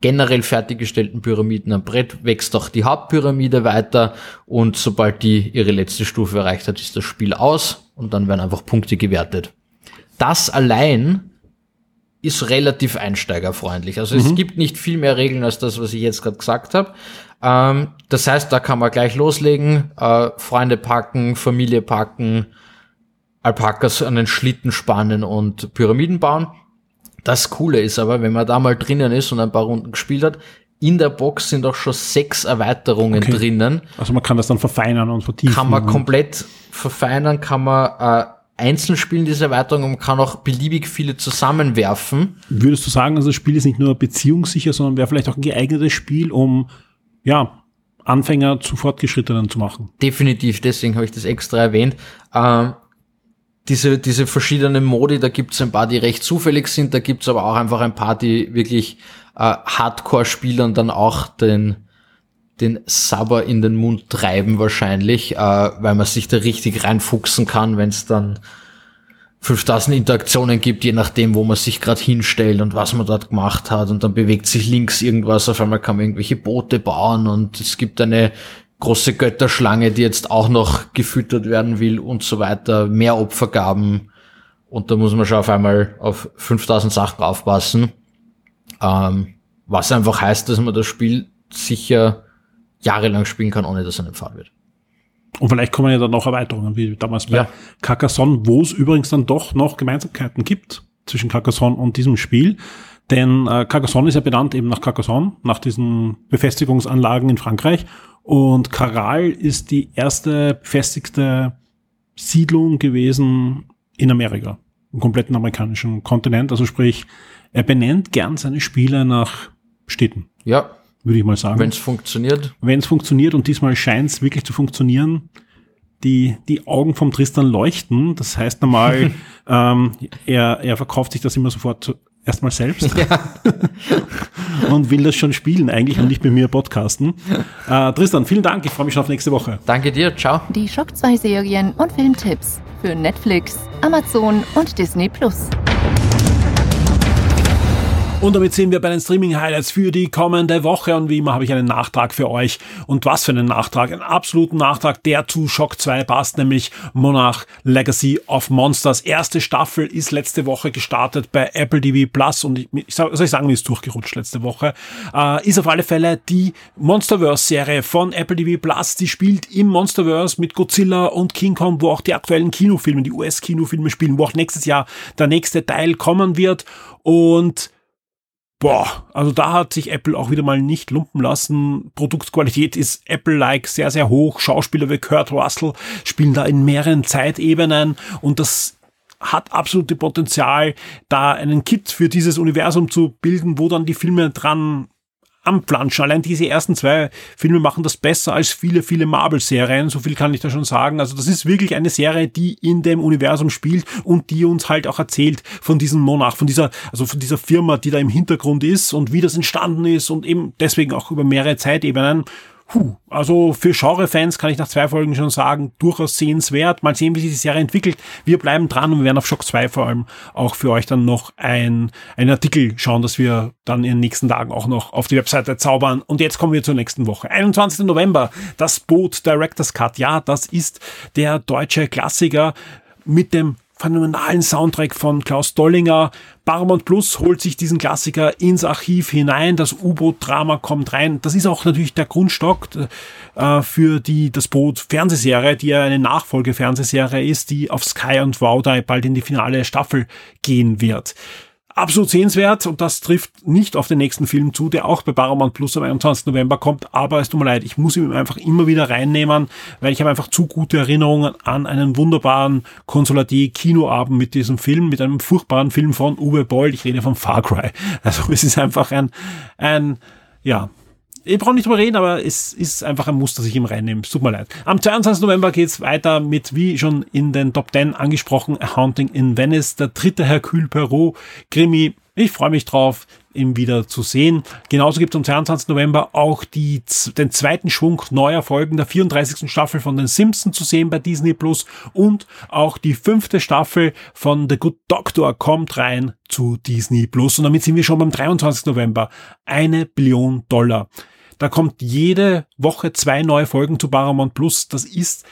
generell fertiggestellten Pyramiden am Brett wächst auch die Hauptpyramide weiter und sobald die ihre letzte Stufe erreicht hat, ist das Spiel aus und dann werden einfach Punkte gewertet. Das allein ist relativ einsteigerfreundlich. Also mhm. es gibt nicht viel mehr Regeln als das, was ich jetzt gerade gesagt habe. Ähm, das heißt, da kann man gleich loslegen, äh, Freunde packen, Familie packen, Alpakas an den Schlitten spannen und Pyramiden bauen. Das Coole ist aber, wenn man da mal drinnen ist und ein paar Runden gespielt hat, in der Box sind auch schon sechs Erweiterungen okay. drinnen. Also man kann das dann verfeinern und vertiefen. Kann man komplett verfeinern, kann man äh, einzeln spielen, diese Erweiterung, und kann auch beliebig viele zusammenwerfen. Würdest du sagen, also das Spiel ist nicht nur beziehungssicher, sondern wäre vielleicht auch ein geeignetes Spiel, um ja, Anfänger zu Fortgeschrittenen zu machen? Definitiv, deswegen habe ich das extra erwähnt. Ähm, diese, diese verschiedenen Modi, da gibt's ein paar, die recht zufällig sind, da gibt's aber auch einfach ein paar, die wirklich äh, Hardcore-Spielern dann auch den, den Sabber in den Mund treiben wahrscheinlich, äh, weil man sich da richtig reinfuchsen kann, wenn es dann 5000 Interaktionen gibt, je nachdem, wo man sich gerade hinstellt und was man dort gemacht hat. Und dann bewegt sich links irgendwas, auf einmal kann man irgendwelche Boote bauen und es gibt eine große Götterschlange, die jetzt auch noch gefüttert werden will und so weiter, mehr Opfergaben. Und da muss man schon auf einmal auf 5000 Sachen aufpassen. Ähm, was einfach heißt, dass man das Spiel sicher jahrelang spielen kann, ohne dass er nicht wird. Und vielleicht kommen ja dann noch Erweiterungen, wie damals bei ja. Carcassonne, wo es übrigens dann doch noch Gemeinsamkeiten gibt zwischen Carcassonne und diesem Spiel. Denn äh, Carcassonne ist ja benannt eben nach Carcassonne, nach diesen Befestigungsanlagen in Frankreich. Und Caral ist die erste befestigte Siedlung gewesen in Amerika, im kompletten amerikanischen Kontinent. Also sprich, er benennt gern seine Spiele nach Städten. Ja. Würde ich mal sagen. Wenn es funktioniert. Wenn es funktioniert und diesmal scheint es wirklich zu funktionieren. Die, die Augen vom Tristan leuchten. Das heißt normal, ähm, er, er verkauft sich das immer sofort erstmal selbst ja. und will das schon spielen eigentlich und nicht mit mir podcasten. Äh, Tristan, vielen Dank. Ich freue mich schon auf nächste Woche. Danke dir. Ciao. Die Schock 2 Serien und Filmtipps für Netflix, Amazon und Disney Plus. Und damit sind wir bei den Streaming-Highlights für die kommende Woche. Und wie immer habe ich einen Nachtrag für euch. Und was für einen Nachtrag? Einen absoluten Nachtrag, der zu Shock 2 passt, nämlich Monarch Legacy of Monsters. Erste Staffel ist letzte Woche gestartet bei Apple TV Plus. Und ich, ich soll ich sagen, ist durchgerutscht letzte Woche. Äh, ist auf alle Fälle die Monsterverse-Serie von Apple TV Plus. Die spielt im Monsterverse mit Godzilla und King Kong, wo auch die aktuellen Kinofilme, die US-Kinofilme spielen, wo auch nächstes Jahr der nächste Teil kommen wird. Und Boah, also da hat sich Apple auch wieder mal nicht lumpen lassen. Produktqualität ist Apple-like sehr, sehr hoch. Schauspieler wie Kurt Russell spielen da in mehreren Zeitebenen und das hat absolute Potenzial, da einen Kit für dieses Universum zu bilden, wo dann die Filme dran anplanschen. Allein diese ersten zwei Filme machen das besser als viele, viele Marvel-Serien. So viel kann ich da schon sagen. Also das ist wirklich eine Serie, die in dem Universum spielt und die uns halt auch erzählt von diesem Monarch, von dieser, also von dieser Firma, die da im Hintergrund ist und wie das entstanden ist und eben deswegen auch über mehrere Zeitebenen. Puh, also für Genre-Fans kann ich nach zwei Folgen schon sagen, durchaus sehenswert. Mal sehen, wie sich die Serie entwickelt. Wir bleiben dran und wir werden auf Shock 2 vor allem auch für euch dann noch ein, ein Artikel schauen, dass wir dann in den nächsten Tagen auch noch auf die Webseite zaubern. Und jetzt kommen wir zur nächsten Woche. 21. November, das Boot Director's Cut. Ja, das ist der deutsche Klassiker mit dem phänomenalen Soundtrack von Klaus Dollinger. Paramount Plus holt sich diesen Klassiker ins Archiv hinein. Das U-Boot-Drama kommt rein. Das ist auch natürlich der Grundstock äh, für die das Boot Fernsehserie, die ja eine Nachfolge-Fernsehserie ist, die auf Sky und Wow bald in die finale Staffel gehen wird absolut sehenswert und das trifft nicht auf den nächsten Film zu, der auch bei Paramount Plus am 21. November kommt, aber es tut mir leid, ich muss ihn einfach immer wieder reinnehmen, weil ich habe einfach zu gute Erinnerungen an einen wunderbaren Konsolatier Kinoabend mit diesem Film, mit einem furchtbaren Film von Uwe Boll, ich rede von Far Cry. Also es ist einfach ein, ein, ja, ich brauche nicht drüber reden, aber es ist einfach ein Muster, das ich ihm reinnehme. tut mir leid. Am 22. November geht's weiter mit, wie schon in den Top 10 angesprochen, A Haunting in Venice, der dritte Hercule Perot Krimi. Ich freue mich drauf ihn wieder zu sehen. Genauso gibt es am 22. November auch die, den zweiten Schwung neuer Folgen der 34. Staffel von den Simpsons zu sehen bei Disney Plus und auch die fünfte Staffel von The Good Doctor kommt rein zu Disney Plus und damit sind wir schon beim 23. November. Eine Billion Dollar. Da kommt jede Woche zwei neue Folgen zu Paramount Plus. Das ist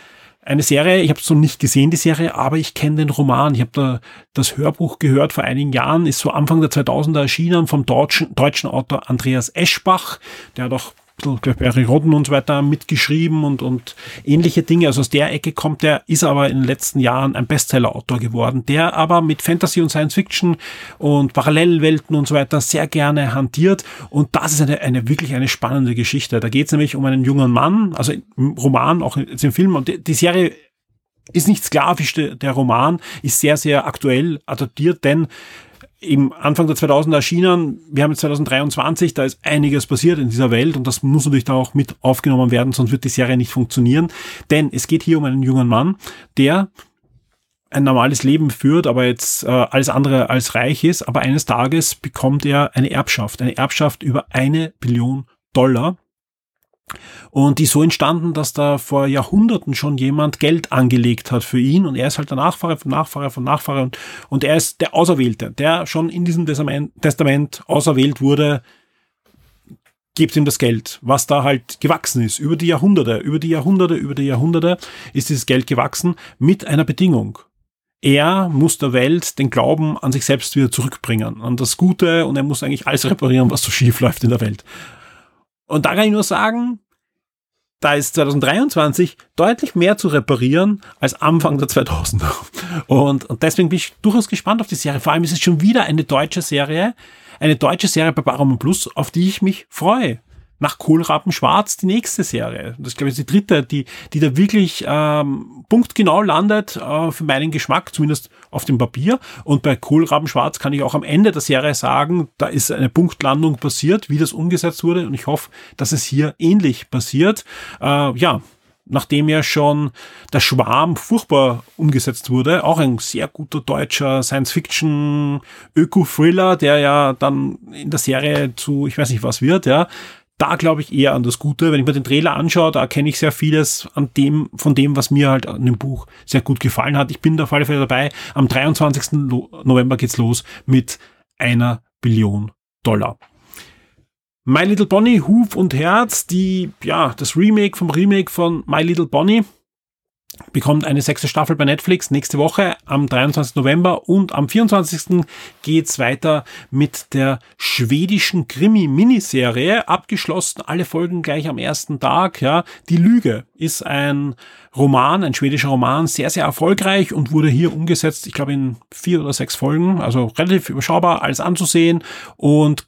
eine Serie, ich habe es noch nicht gesehen, die Serie, aber ich kenne den Roman. Ich habe da das Hörbuch gehört vor einigen Jahren, ist so Anfang der 2000er erschienen vom deutschen, deutschen Autor Andreas Eschbach, der hat auch Barry Rodden und so weiter mitgeschrieben und, und ähnliche Dinge. Also aus der Ecke kommt er, ist aber in den letzten Jahren ein Bestseller-Autor geworden, der aber mit Fantasy und Science Fiction und Parallelwelten und so weiter sehr gerne hantiert. Und das ist eine, eine wirklich eine spannende Geschichte. Da geht es nämlich um einen jungen Mann, also im Roman, auch im Film. Und die, die Serie ist nicht sklavisch, der Roman ist sehr, sehr aktuell adaptiert, denn im Anfang der 2000er erschienen. Wir haben jetzt 2023, da ist einiges passiert in dieser Welt und das muss natürlich da auch mit aufgenommen werden, sonst wird die Serie nicht funktionieren. Denn es geht hier um einen jungen Mann, der ein normales Leben führt, aber jetzt äh, alles andere als reich ist. Aber eines Tages bekommt er eine Erbschaft, eine Erbschaft über eine Billion Dollar. Und die so entstanden, dass da vor Jahrhunderten schon jemand Geld angelegt hat für ihn und er ist halt der Nachfahre von Nachfahre von Nachfahre und, und er ist der Auserwählte, der schon in diesem Testament, Testament auserwählt wurde, gibt ihm das Geld, was da halt gewachsen ist. Über die Jahrhunderte, über die Jahrhunderte, über die Jahrhunderte ist dieses Geld gewachsen mit einer Bedingung. Er muss der Welt den Glauben an sich selbst wieder zurückbringen, an das Gute und er muss eigentlich alles reparieren, was so schief läuft in der Welt. Und da kann ich nur sagen, da ist 2023 deutlich mehr zu reparieren als Anfang der 2000er. Und, und deswegen bin ich durchaus gespannt auf die Serie. Vor allem ist es schon wieder eine deutsche Serie, eine deutsche Serie bei Paramount Plus, auf die ich mich freue nach Kohlraben Schwarz die nächste Serie. Das ist, glaube ich, die dritte, die, die da wirklich ähm, punktgenau landet äh, für meinen Geschmack, zumindest auf dem Papier. Und bei Kohlraben Schwarz kann ich auch am Ende der Serie sagen, da ist eine Punktlandung passiert, wie das umgesetzt wurde. Und ich hoffe, dass es hier ähnlich passiert. Äh, ja, nachdem ja schon der Schwarm furchtbar umgesetzt wurde, auch ein sehr guter deutscher Science-Fiction-Öko-Thriller, der ja dann in der Serie zu, ich weiß nicht was wird, ja, da glaube ich eher an das Gute. Wenn ich mir den Trailer anschaue, da erkenne ich sehr vieles an dem, von dem, was mir halt an dem Buch sehr gut gefallen hat. Ich bin da auf alle Fälle dabei. Am 23. November geht's los mit einer Billion Dollar. My Little Bonnie, Huf und Herz, die, ja, das Remake vom Remake von My Little Bonnie bekommt eine sechste Staffel bei Netflix nächste Woche am 23. November und am 24. geht's weiter mit der schwedischen Krimi-Miniserie, abgeschlossen, alle Folgen gleich am ersten Tag, ja. Die Lüge ist ein Roman, ein schwedischer Roman, sehr, sehr erfolgreich und wurde hier umgesetzt, ich glaube in vier oder sechs Folgen, also relativ überschaubar, alles anzusehen und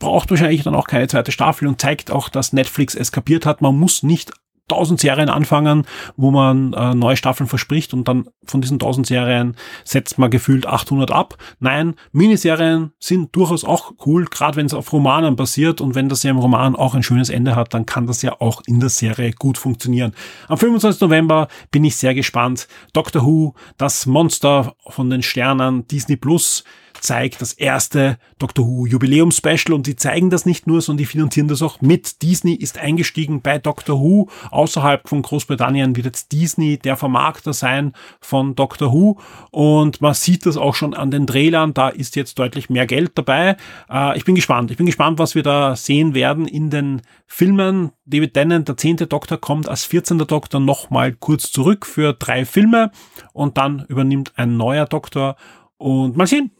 braucht wahrscheinlich dann auch keine zweite Staffel und zeigt auch, dass Netflix es kapiert hat. Man muss nicht 1000 Serien anfangen, wo man äh, neue Staffeln verspricht und dann von diesen 1000 Serien setzt man gefühlt 800 ab. Nein, Miniserien sind durchaus auch cool, gerade wenn es auf Romanen basiert und wenn das ja im Roman auch ein schönes Ende hat, dann kann das ja auch in der Serie gut funktionieren. Am 25. November bin ich sehr gespannt. Doctor Who, das Monster von den Sternen, Disney Plus, zeigt das erste Doctor Who Jubiläum Special und die zeigen das nicht nur, sondern die finanzieren das auch mit. Disney ist eingestiegen bei Doctor Who. Außerhalb von Großbritannien wird jetzt Disney der Vermarkter sein von Doctor Who und man sieht das auch schon an den Trailern. Da ist jetzt deutlich mehr Geld dabei. Äh, ich bin gespannt. Ich bin gespannt, was wir da sehen werden in den Filmen. David Tennant, der zehnte Doktor, kommt als 14. Doktor nochmal kurz zurück für drei Filme und dann übernimmt ein neuer Doktor und mal sehen,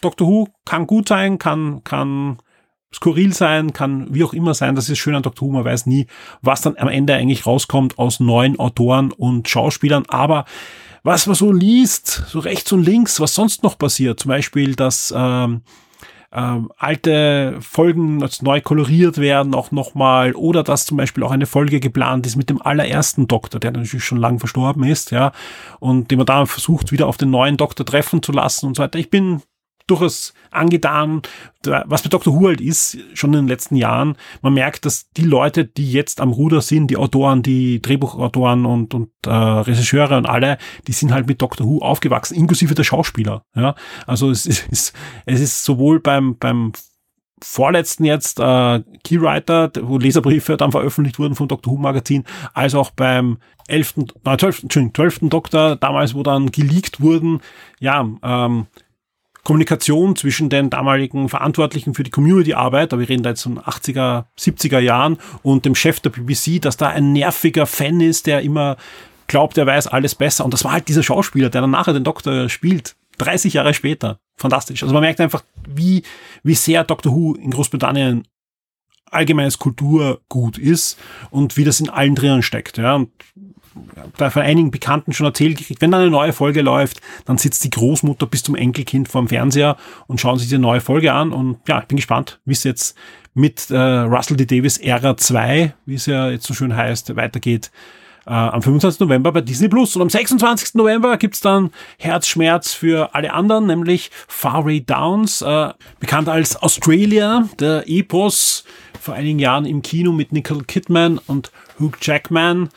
Doctor Who kann gut sein, kann, kann skurril sein, kann wie auch immer sein. Das ist schön an Doctor Who. Man weiß nie, was dann am Ende eigentlich rauskommt aus neuen Autoren und Schauspielern. Aber was man so liest, so rechts und links, was sonst noch passiert, zum Beispiel, dass ähm, ähm, alte Folgen als neu koloriert werden, auch nochmal, oder dass zum Beispiel auch eine Folge geplant ist mit dem allerersten Doktor, der natürlich schon lang verstorben ist, ja, und den man da versucht, wieder auf den neuen Doktor treffen zu lassen und so weiter. Ich bin durchaus angetan, was bei Dr. Who halt ist, schon in den letzten Jahren. Man merkt, dass die Leute, die jetzt am Ruder sind, die Autoren, die Drehbuchautoren und, und äh, Regisseure und alle, die sind halt mit Dr. Who aufgewachsen, inklusive der Schauspieler. Ja? Also es ist, es ist sowohl beim, beim vorletzten jetzt äh, Keywriter, wo Leserbriefe dann veröffentlicht wurden vom Dr. Who Magazin, als auch beim 11., äh, 12., 12. Doktor, damals, wo dann geleakt wurden, ja, ähm, Kommunikation zwischen den damaligen Verantwortlichen für die Community-Arbeit, aber wir reden da jetzt von 80er, 70er Jahren, und dem Chef der BBC, dass da ein nerviger Fan ist, der immer glaubt, er weiß alles besser. Und das war halt dieser Schauspieler, der dann nachher den Doktor spielt, 30 Jahre später fantastisch. Also man merkt einfach, wie, wie sehr Doctor Who in Großbritannien allgemeines Kulturgut ist und wie das in allen drinnen steckt. Ja. Und da von einigen Bekannten schon erzählt gekriegt, wenn eine neue Folge läuft, dann sitzt die Großmutter bis zum Enkelkind vorm Fernseher und schauen sich die neue Folge an. Und ja, ich bin gespannt, wie es jetzt mit äh, Russell D. Davis Ära 2, wie es ja jetzt so schön heißt, weitergeht äh, am 25. November bei Disney Plus. Und am 26. November gibt's dann Herzschmerz für alle anderen, nämlich Faraway Downs, äh, bekannt als Australia, der Epos, vor einigen Jahren im Kino mit Nicole Kidman und Hugh Jackman.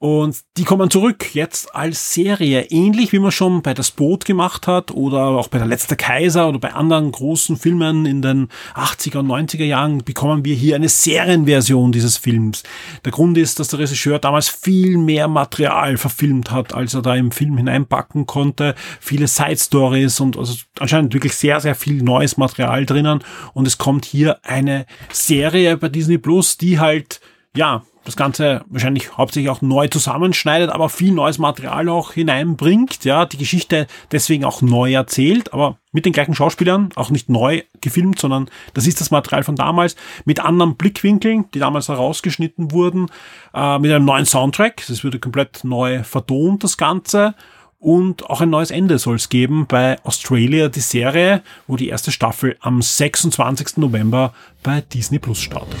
Und die kommen zurück jetzt als Serie, ähnlich wie man schon bei Das Boot gemacht hat oder auch bei Der letzte Kaiser oder bei anderen großen Filmen in den 80er und 90er Jahren bekommen wir hier eine Serienversion dieses Films. Der Grund ist, dass der Regisseur damals viel mehr Material verfilmt hat, als er da im Film hineinpacken konnte. Viele Side Stories und also anscheinend wirklich sehr, sehr viel neues Material drinnen. Und es kommt hier eine Serie bei Disney Plus, die halt ja, das Ganze wahrscheinlich hauptsächlich auch neu zusammenschneidet, aber viel neues Material auch hineinbringt, ja, die Geschichte deswegen auch neu erzählt, aber mit den gleichen Schauspielern, auch nicht neu gefilmt, sondern das ist das Material von damals, mit anderen Blickwinkeln, die damals herausgeschnitten wurden, äh, mit einem neuen Soundtrack, es würde komplett neu vertont, das Ganze, und auch ein neues Ende soll es geben bei Australia, die Serie, wo die erste Staffel am 26. November bei Disney Plus startet.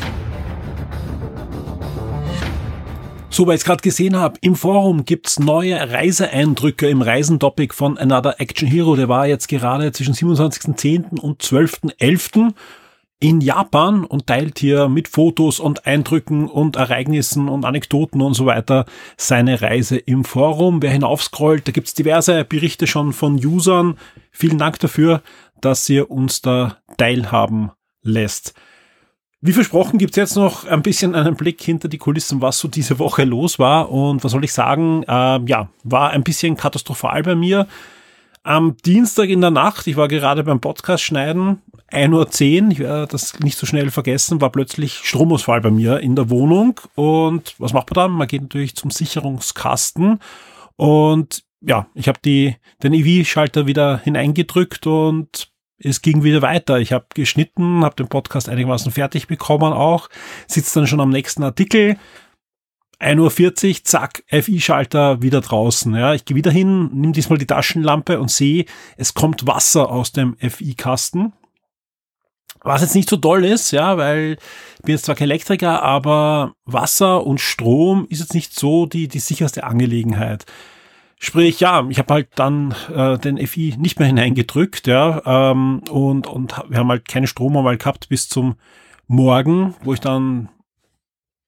So, weil ich es gerade gesehen habe, im Forum gibt's neue Reiseeindrücke im Reisentopic von Another Action Hero. Der war jetzt gerade zwischen 27.10. und 12.11. in Japan und teilt hier mit Fotos und Eindrücken und Ereignissen und Anekdoten und so weiter seine Reise im Forum. Wer hinaufscrollt, da gibt's diverse Berichte schon von Usern. Vielen Dank dafür, dass ihr uns da teilhaben lässt. Wie versprochen gibt's jetzt noch ein bisschen einen Blick hinter die Kulissen, was so diese Woche los war. Und was soll ich sagen? Äh, ja, war ein bisschen katastrophal bei mir. Am Dienstag in der Nacht, ich war gerade beim Podcast schneiden, 1.10 Uhr, ich werde das nicht so schnell vergessen, war plötzlich Stromausfall bei mir in der Wohnung. Und was macht man dann? Man geht natürlich zum Sicherungskasten. Und ja, ich habe den EV-Schalter wieder hineingedrückt und es ging wieder weiter. Ich habe geschnitten, habe den Podcast einigermaßen fertig bekommen auch, sitzt dann schon am nächsten Artikel. 1.40 Uhr, zack, FI-Schalter wieder draußen. Ja, ich gehe wieder hin, nehme diesmal die Taschenlampe und sehe, es kommt Wasser aus dem FI-Kasten. Was jetzt nicht so toll ist, ja, weil ich bin jetzt zwar kein Elektriker, aber Wasser und Strom ist jetzt nicht so die, die sicherste Angelegenheit. Sprich, ja, ich habe halt dann äh, den FI nicht mehr hineingedrückt, ja, ähm, und, und wir haben halt keinen Strom einmal gehabt bis zum Morgen, wo ich dann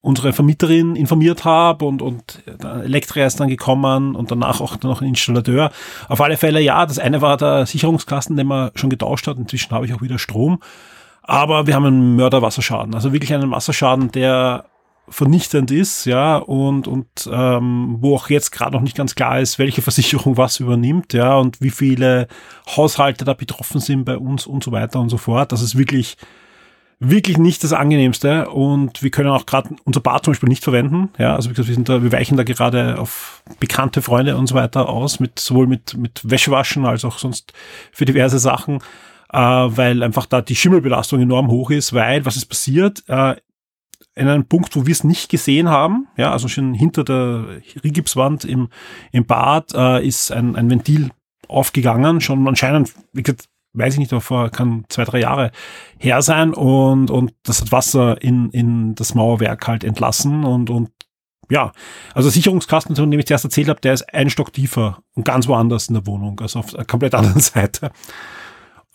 unsere Vermieterin informiert habe und, und der Elektriker ist dann gekommen und danach auch noch ein Installateur. Auf alle Fälle, ja, das eine war der Sicherungskasten, den man schon getauscht hat. Inzwischen habe ich auch wieder Strom. Aber wir haben einen Mörderwasserschaden. Also wirklich einen Wasserschaden, der vernichtend ist, ja, und, und ähm, wo auch jetzt gerade noch nicht ganz klar ist, welche Versicherung was übernimmt, ja, und wie viele Haushalte da betroffen sind bei uns und so weiter und so fort. Das ist wirklich, wirklich nicht das Angenehmste und wir können auch gerade unser Bad zum Beispiel nicht verwenden, ja, also wie gesagt, wir sind da, wir weichen da gerade auf bekannte Freunde und so weiter aus, mit sowohl mit, mit Wäschewaschen als auch sonst für diverse Sachen, äh, weil einfach da die Schimmelbelastung enorm hoch ist, weil was ist passiert? Äh, in einem Punkt, wo wir es nicht gesehen haben, ja, also schon hinter der Rigipswand im, im Bad äh, ist ein, ein Ventil aufgegangen, schon anscheinend, wie gesagt, weiß ich nicht, vor kann zwei, drei Jahre her sein. Und, und das hat Wasser in, in das Mauerwerk halt entlassen. Und, und ja, also Sicherungskasten, von dem ich zuerst erzählt habe, der ist ein Stock tiefer und ganz woanders in der Wohnung, also auf einer komplett anderen Seite.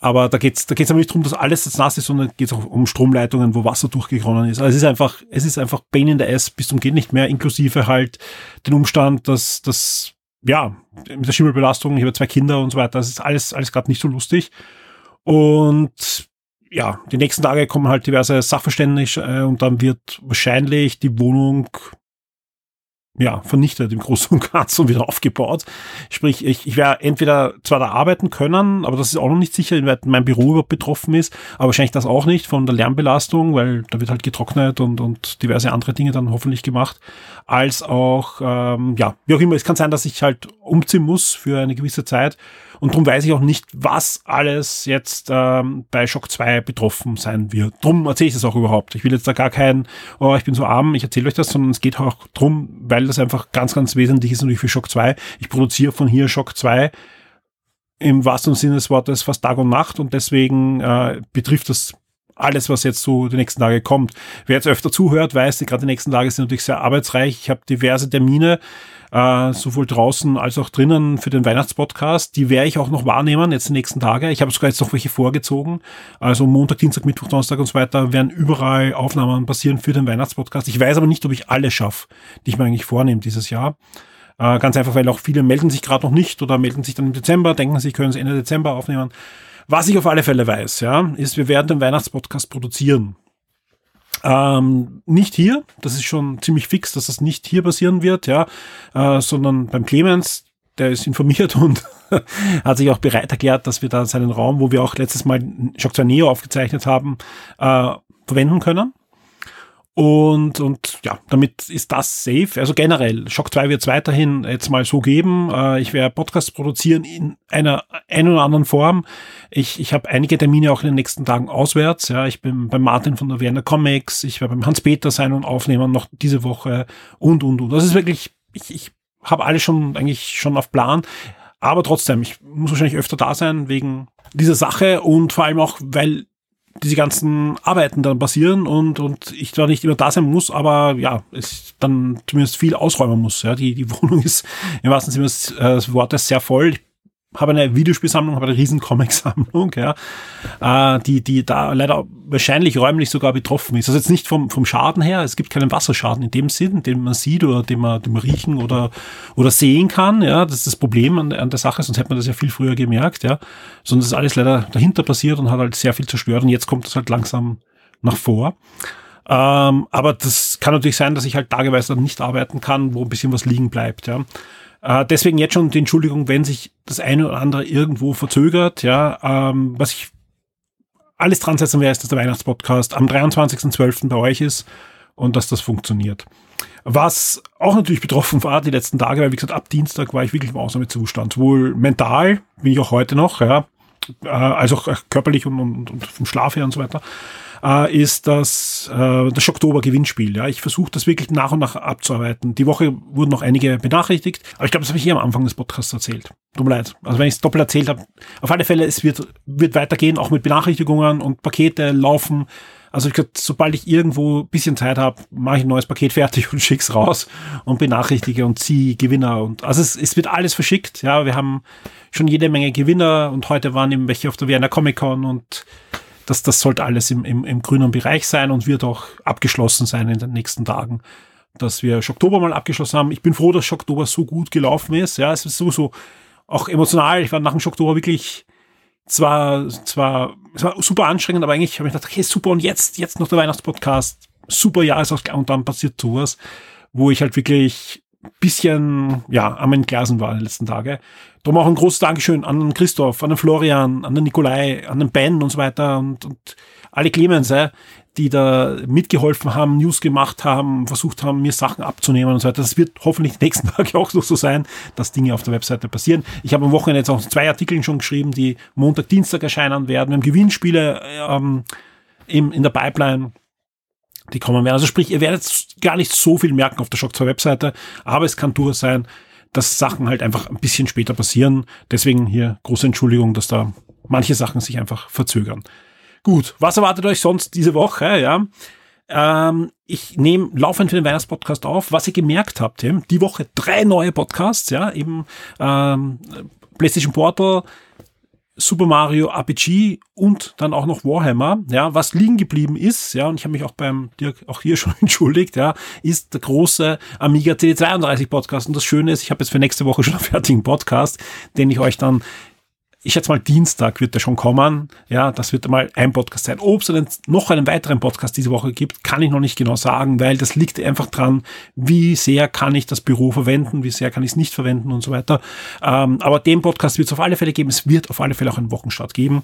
Aber da geht's, da geht's aber nicht darum, dass alles jetzt nass ist, sondern geht's auch um Stromleitungen, wo Wasser durchgeronnen ist. Also es ist einfach, es ist einfach Pain in the Ass bis zum geht nicht mehr, inklusive halt den Umstand, dass, dass, ja, mit der Schimmelbelastung, ich habe zwei Kinder und so weiter, das ist alles, alles gerade nicht so lustig. Und ja, die nächsten Tage kommen halt diverse Sachverständige äh, und dann wird wahrscheinlich die Wohnung ja, vernichtet im Großen und Ganzen und wieder aufgebaut. Sprich, ich, ich werde entweder zwar da arbeiten können, aber das ist auch noch nicht sicher, inwieweit mein Büro überhaupt betroffen ist, aber wahrscheinlich das auch nicht von der Lärmbelastung, weil da wird halt getrocknet und, und diverse andere Dinge dann hoffentlich gemacht, als auch, ähm, ja, wie auch immer, es kann sein, dass ich halt umziehen muss für eine gewisse Zeit und darum weiß ich auch nicht, was alles jetzt ähm, bei Shock 2 betroffen sein wird. Drum erzähle ich das auch überhaupt. Ich will jetzt da gar kein, oh, ich bin so arm, ich erzähle euch das, sondern es geht auch drum, weil das einfach ganz, ganz wesentlich ist natürlich für Shock 2. Ich produziere von hier Shock 2 im wahrsten Sinne des Wortes fast Tag und Nacht und deswegen äh, betrifft das alles, was jetzt so die nächsten Tage kommt. Wer jetzt öfter zuhört, weiß, gerade die nächsten Tage sind natürlich sehr arbeitsreich. Ich habe diverse Termine, äh, sowohl draußen als auch drinnen für den Weihnachtspodcast. Die werde ich auch noch wahrnehmen, jetzt die nächsten Tage. Ich habe sogar jetzt noch welche vorgezogen. Also Montag, Dienstag, Mittwoch, Donnerstag und so weiter werden überall Aufnahmen passieren für den Weihnachtspodcast. Ich weiß aber nicht, ob ich alle schaffe, die ich mir eigentlich vornehme dieses Jahr. Äh, ganz einfach, weil auch viele melden sich gerade noch nicht oder melden sich dann im Dezember, denken, sie können es Ende Dezember aufnehmen. Was ich auf alle Fälle weiß, ja, ist, wir werden den Weihnachtspodcast produzieren. Ähm, nicht hier, das ist schon ziemlich fix, dass das nicht hier passieren wird, ja, äh, sondern beim Clemens, der ist informiert und hat sich auch bereit erklärt, dass wir da seinen Raum, wo wir auch letztes Mal Shock 2 Neo aufgezeichnet haben, äh, verwenden können. Und, und ja, damit ist das safe. Also generell, Shock 2 wird es weiterhin jetzt mal so geben. Äh, ich werde Podcasts produzieren in einer ein oder anderen Form. Ich, ich habe einige Termine auch in den nächsten Tagen auswärts. Ja, ich bin beim Martin von der Werner Comics, ich werde beim Hans-Peter sein und aufnehmen noch diese Woche und und und. Das ist wirklich, ich, ich habe alles schon eigentlich schon auf Plan. Aber trotzdem, ich muss wahrscheinlich öfter da sein wegen dieser Sache und vor allem auch, weil diese ganzen Arbeiten dann passieren und, und ich zwar nicht immer da sein muss, aber ja, es dann zumindest viel ausräumen muss. Ja, die, die Wohnung ist im wahrsten Sinne des äh, Wortes sehr voll. Ich habe eine Videospielsammlung, habe eine riesen Comic-Sammlung, ja, äh, die, die da leider wahrscheinlich räumlich sogar betroffen ist. Also jetzt nicht vom, vom Schaden her, es gibt keinen Wasserschaden in dem Sinn, den man sieht oder den man, den man riechen oder, oder sehen kann, ja, das ist das Problem an, an der Sache, sonst hätte man das ja viel früher gemerkt, ja, sondern das ist alles leider dahinter passiert und hat halt sehr viel zerstört und jetzt kommt das halt langsam nach vor. Ähm, aber das kann natürlich sein, dass ich halt tageweise nicht arbeiten kann, wo ein bisschen was liegen bleibt, ja. Äh, deswegen jetzt schon die Entschuldigung, wenn sich das eine oder andere irgendwo verzögert. Ja, ähm, was ich alles dran setzen werde, ist, dass der Weihnachtspodcast am 23.12. bei euch ist und dass das funktioniert. Was auch natürlich betroffen war die letzten Tage, weil wie gesagt, ab Dienstag war ich wirklich im Ausnahmezustand. Sowohl mental, bin ich auch heute noch, ja, äh, als auch körperlich und, und, und vom Schlaf her und so weiter äh, ist das, äh, das Oktober-Gewinnspiel. Ja, ich versuche das wirklich nach und nach abzuarbeiten. Die Woche wurden noch einige benachrichtigt, aber ich glaube, das habe ich hier am Anfang des Podcasts erzählt. Tut mir leid. Also wenn ich es doppelt erzählt habe, auf alle Fälle, es wird, wird weitergehen, auch mit Benachrichtigungen und Pakete laufen. Also ich glaube, sobald ich irgendwo bisschen Zeit habe, mache ich ein neues Paket fertig und schick's raus und benachrichtige und ziehe Gewinner. Und also es, es wird alles verschickt. Ja, wir haben schon jede Menge Gewinner und heute waren eben welche auf der Vienna Comic Con und das, das sollte alles im, im, im grünen Bereich sein und wird auch abgeschlossen sein in den nächsten Tagen, dass wir Schocktober mal abgeschlossen haben. Ich bin froh, dass Schocktober so gut gelaufen ist. Ja, es ist sowieso auch emotional. Ich war nach dem Schocktober wirklich zwar, zwar, es war super anstrengend, aber eigentlich habe ich gedacht, okay, super, und jetzt, jetzt noch der Weihnachtspodcast, super Jahresausgang, und dann passiert sowas, wo ich halt wirklich bisschen, ja, am Entglasen war in den letzten Tagen. Darum auch ein großes Dankeschön an Christoph, an den Florian, an den Nikolai, an den Ben und so weiter und, und alle Clemens, die da mitgeholfen haben, News gemacht haben, versucht haben, mir Sachen abzunehmen und so weiter. Das wird hoffentlich die nächsten Tage auch noch so sein, dass Dinge auf der Webseite passieren. Ich habe am Wochenende jetzt auch zwei Artikel schon geschrieben, die Montag, Dienstag erscheinen werden. Wir haben Gewinnspiele ähm, in der Pipeline die kommen werden. Also sprich, ihr werdet gar nicht so viel merken auf der Shock 2 Webseite, aber es kann durchaus sein, dass Sachen halt einfach ein bisschen später passieren. Deswegen hier große Entschuldigung, dass da manche Sachen sich einfach verzögern. Gut, was erwartet euch sonst diese Woche? Ja, ähm, ich nehme laufend für den Weihnachtspodcast auf. Was ihr gemerkt habt, die Woche drei neue Podcasts, ja, eben ähm, PlayStation Portal, Super Mario RPG und dann auch noch Warhammer. Ja, was liegen geblieben ist, ja, und ich habe mich auch beim Dirk auch hier schon entschuldigt, ja, ist der große Amiga CD32 Podcast. Und das Schöne ist, ich habe jetzt für nächste Woche schon einen fertigen Podcast, den ich euch dann ich schätze mal Dienstag wird er schon kommen. Ja, das wird mal ein Podcast sein. Ob es noch einen weiteren Podcast diese Woche gibt, kann ich noch nicht genau sagen, weil das liegt einfach dran, wie sehr kann ich das Büro verwenden, wie sehr kann ich es nicht verwenden und so weiter. Ähm, aber den Podcast wird es auf alle Fälle geben. Es wird auf alle Fälle auch einen Wochenstart geben.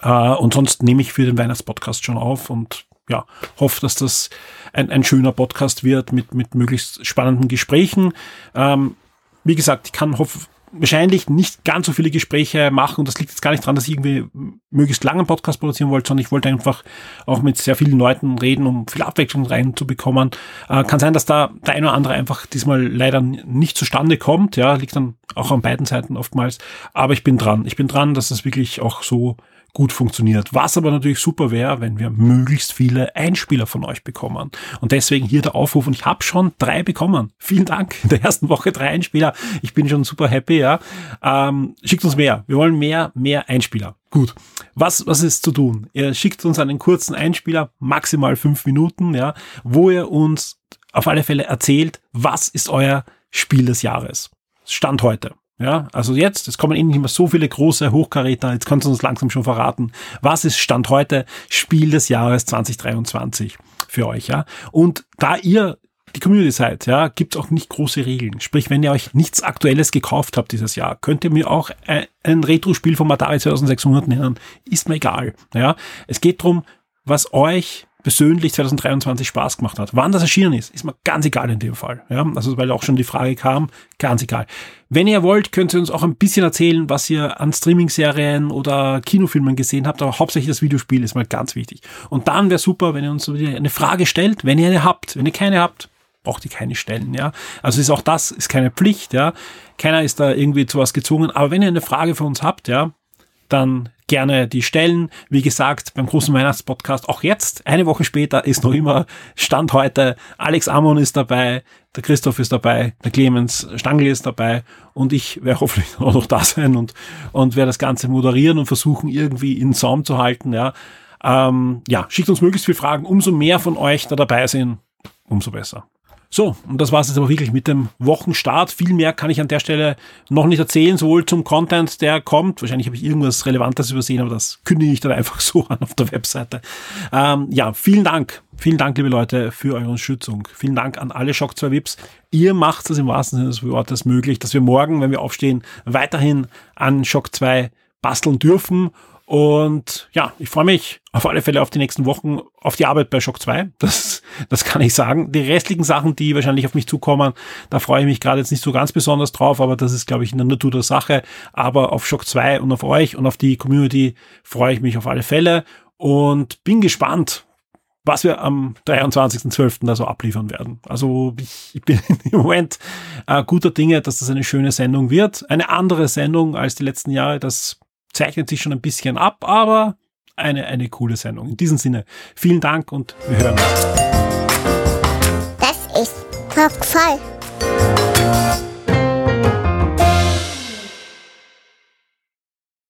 Äh, und sonst nehme ich für den Weihnachtspodcast schon auf und ja, hoffe, dass das ein, ein schöner Podcast wird mit, mit möglichst spannenden Gesprächen. Ähm, wie gesagt, ich kann hoffen, wahrscheinlich nicht ganz so viele Gespräche machen und das liegt jetzt gar nicht dran, dass ich irgendwie möglichst langen Podcast produzieren wollte, sondern ich wollte einfach auch mit sehr vielen Leuten reden, um viel Abwechslung reinzubekommen. Äh, kann sein, dass da der eine oder andere einfach diesmal leider nicht zustande kommt, ja, liegt dann auch an beiden Seiten oftmals, aber ich bin dran. Ich bin dran, dass das wirklich auch so gut funktioniert. Was aber natürlich super wäre, wenn wir möglichst viele Einspieler von euch bekommen. Und deswegen hier der Aufruf und ich habe schon drei bekommen. Vielen Dank. In der ersten Woche drei Einspieler. Ich bin schon super happy, ja. Ähm, schickt uns mehr. Wir wollen mehr, mehr Einspieler. Gut. Was, was ist zu tun? Ihr schickt uns einen kurzen Einspieler, maximal fünf Minuten, ja, wo ihr uns auf alle Fälle erzählt, was ist euer Spiel des Jahres? Stand heute. Ja, also jetzt, es kommen eben nicht mehr so viele große Hochkaräter, jetzt kannst du uns langsam schon verraten, was ist Stand heute Spiel des Jahres 2023 für euch, ja? Und da ihr die Community seid, ja, gibt es auch nicht große Regeln. Sprich, wenn ihr euch nichts Aktuelles gekauft habt dieses Jahr, könnt ihr mir auch ein Retro-Spiel von Atari 2600 nennen. Ist mir egal. Ja, es geht drum, was euch persönlich 2023 Spaß gemacht hat. Wann das erschienen ist, ist mir ganz egal in dem Fall. Ja, also weil auch schon die Frage kam, ganz egal. Wenn ihr wollt, könnt ihr uns auch ein bisschen erzählen, was ihr an Streaming-Serien oder Kinofilmen gesehen habt, aber hauptsächlich das Videospiel ist mal ganz wichtig. Und dann wäre super, wenn ihr uns eine Frage stellt, wenn ihr eine habt. Wenn ihr keine habt, braucht ihr keine stellen, ja. Also ist auch das, ist keine Pflicht, ja. Keiner ist da irgendwie zu was gezwungen, aber wenn ihr eine Frage für uns habt, ja, dann gerne die stellen. Wie gesagt, beim großen Weihnachtspodcast, auch jetzt, eine Woche später, ist noch immer Stand heute. Alex Amon ist dabei, der Christoph ist dabei, der Clemens Stangl ist dabei und ich werde hoffentlich auch noch da sein und, und werde das Ganze moderieren und versuchen, irgendwie in Saum zu halten, ja. Ähm, ja, schickt uns möglichst viele Fragen. Umso mehr von euch da dabei sind, umso besser. So, und das war es jetzt aber wirklich mit dem Wochenstart. Viel mehr kann ich an der Stelle noch nicht erzählen, sowohl zum Content, der kommt. Wahrscheinlich habe ich irgendwas Relevantes übersehen, aber das kündige ich dann einfach so an auf der Webseite. Ähm, ja, vielen Dank. Vielen Dank, liebe Leute, für eure Unterstützung. Vielen Dank an alle Shock 2 Vips. Ihr macht es im wahrsten Sinne des Wortes möglich, dass wir morgen, wenn wir aufstehen, weiterhin an Shock 2 basteln dürfen und ja, ich freue mich auf alle Fälle auf die nächsten Wochen, auf die Arbeit bei Shock 2. Das, das kann ich sagen. Die restlichen Sachen, die wahrscheinlich auf mich zukommen, da freue ich mich gerade jetzt nicht so ganz besonders drauf, aber das ist, glaube ich, in der Natur der Sache. Aber auf Shock 2 und auf euch und auf die Community freue ich mich auf alle Fälle und bin gespannt, was wir am 23.12. da so abliefern werden. Also ich, ich bin im Moment äh, guter Dinge, dass das eine schöne Sendung wird. Eine andere Sendung als die letzten Jahre, das zeichnet sich schon ein bisschen ab, aber eine, eine coole Sendung. In diesem Sinne, vielen Dank und wir hören uns. Das ist Talk voll.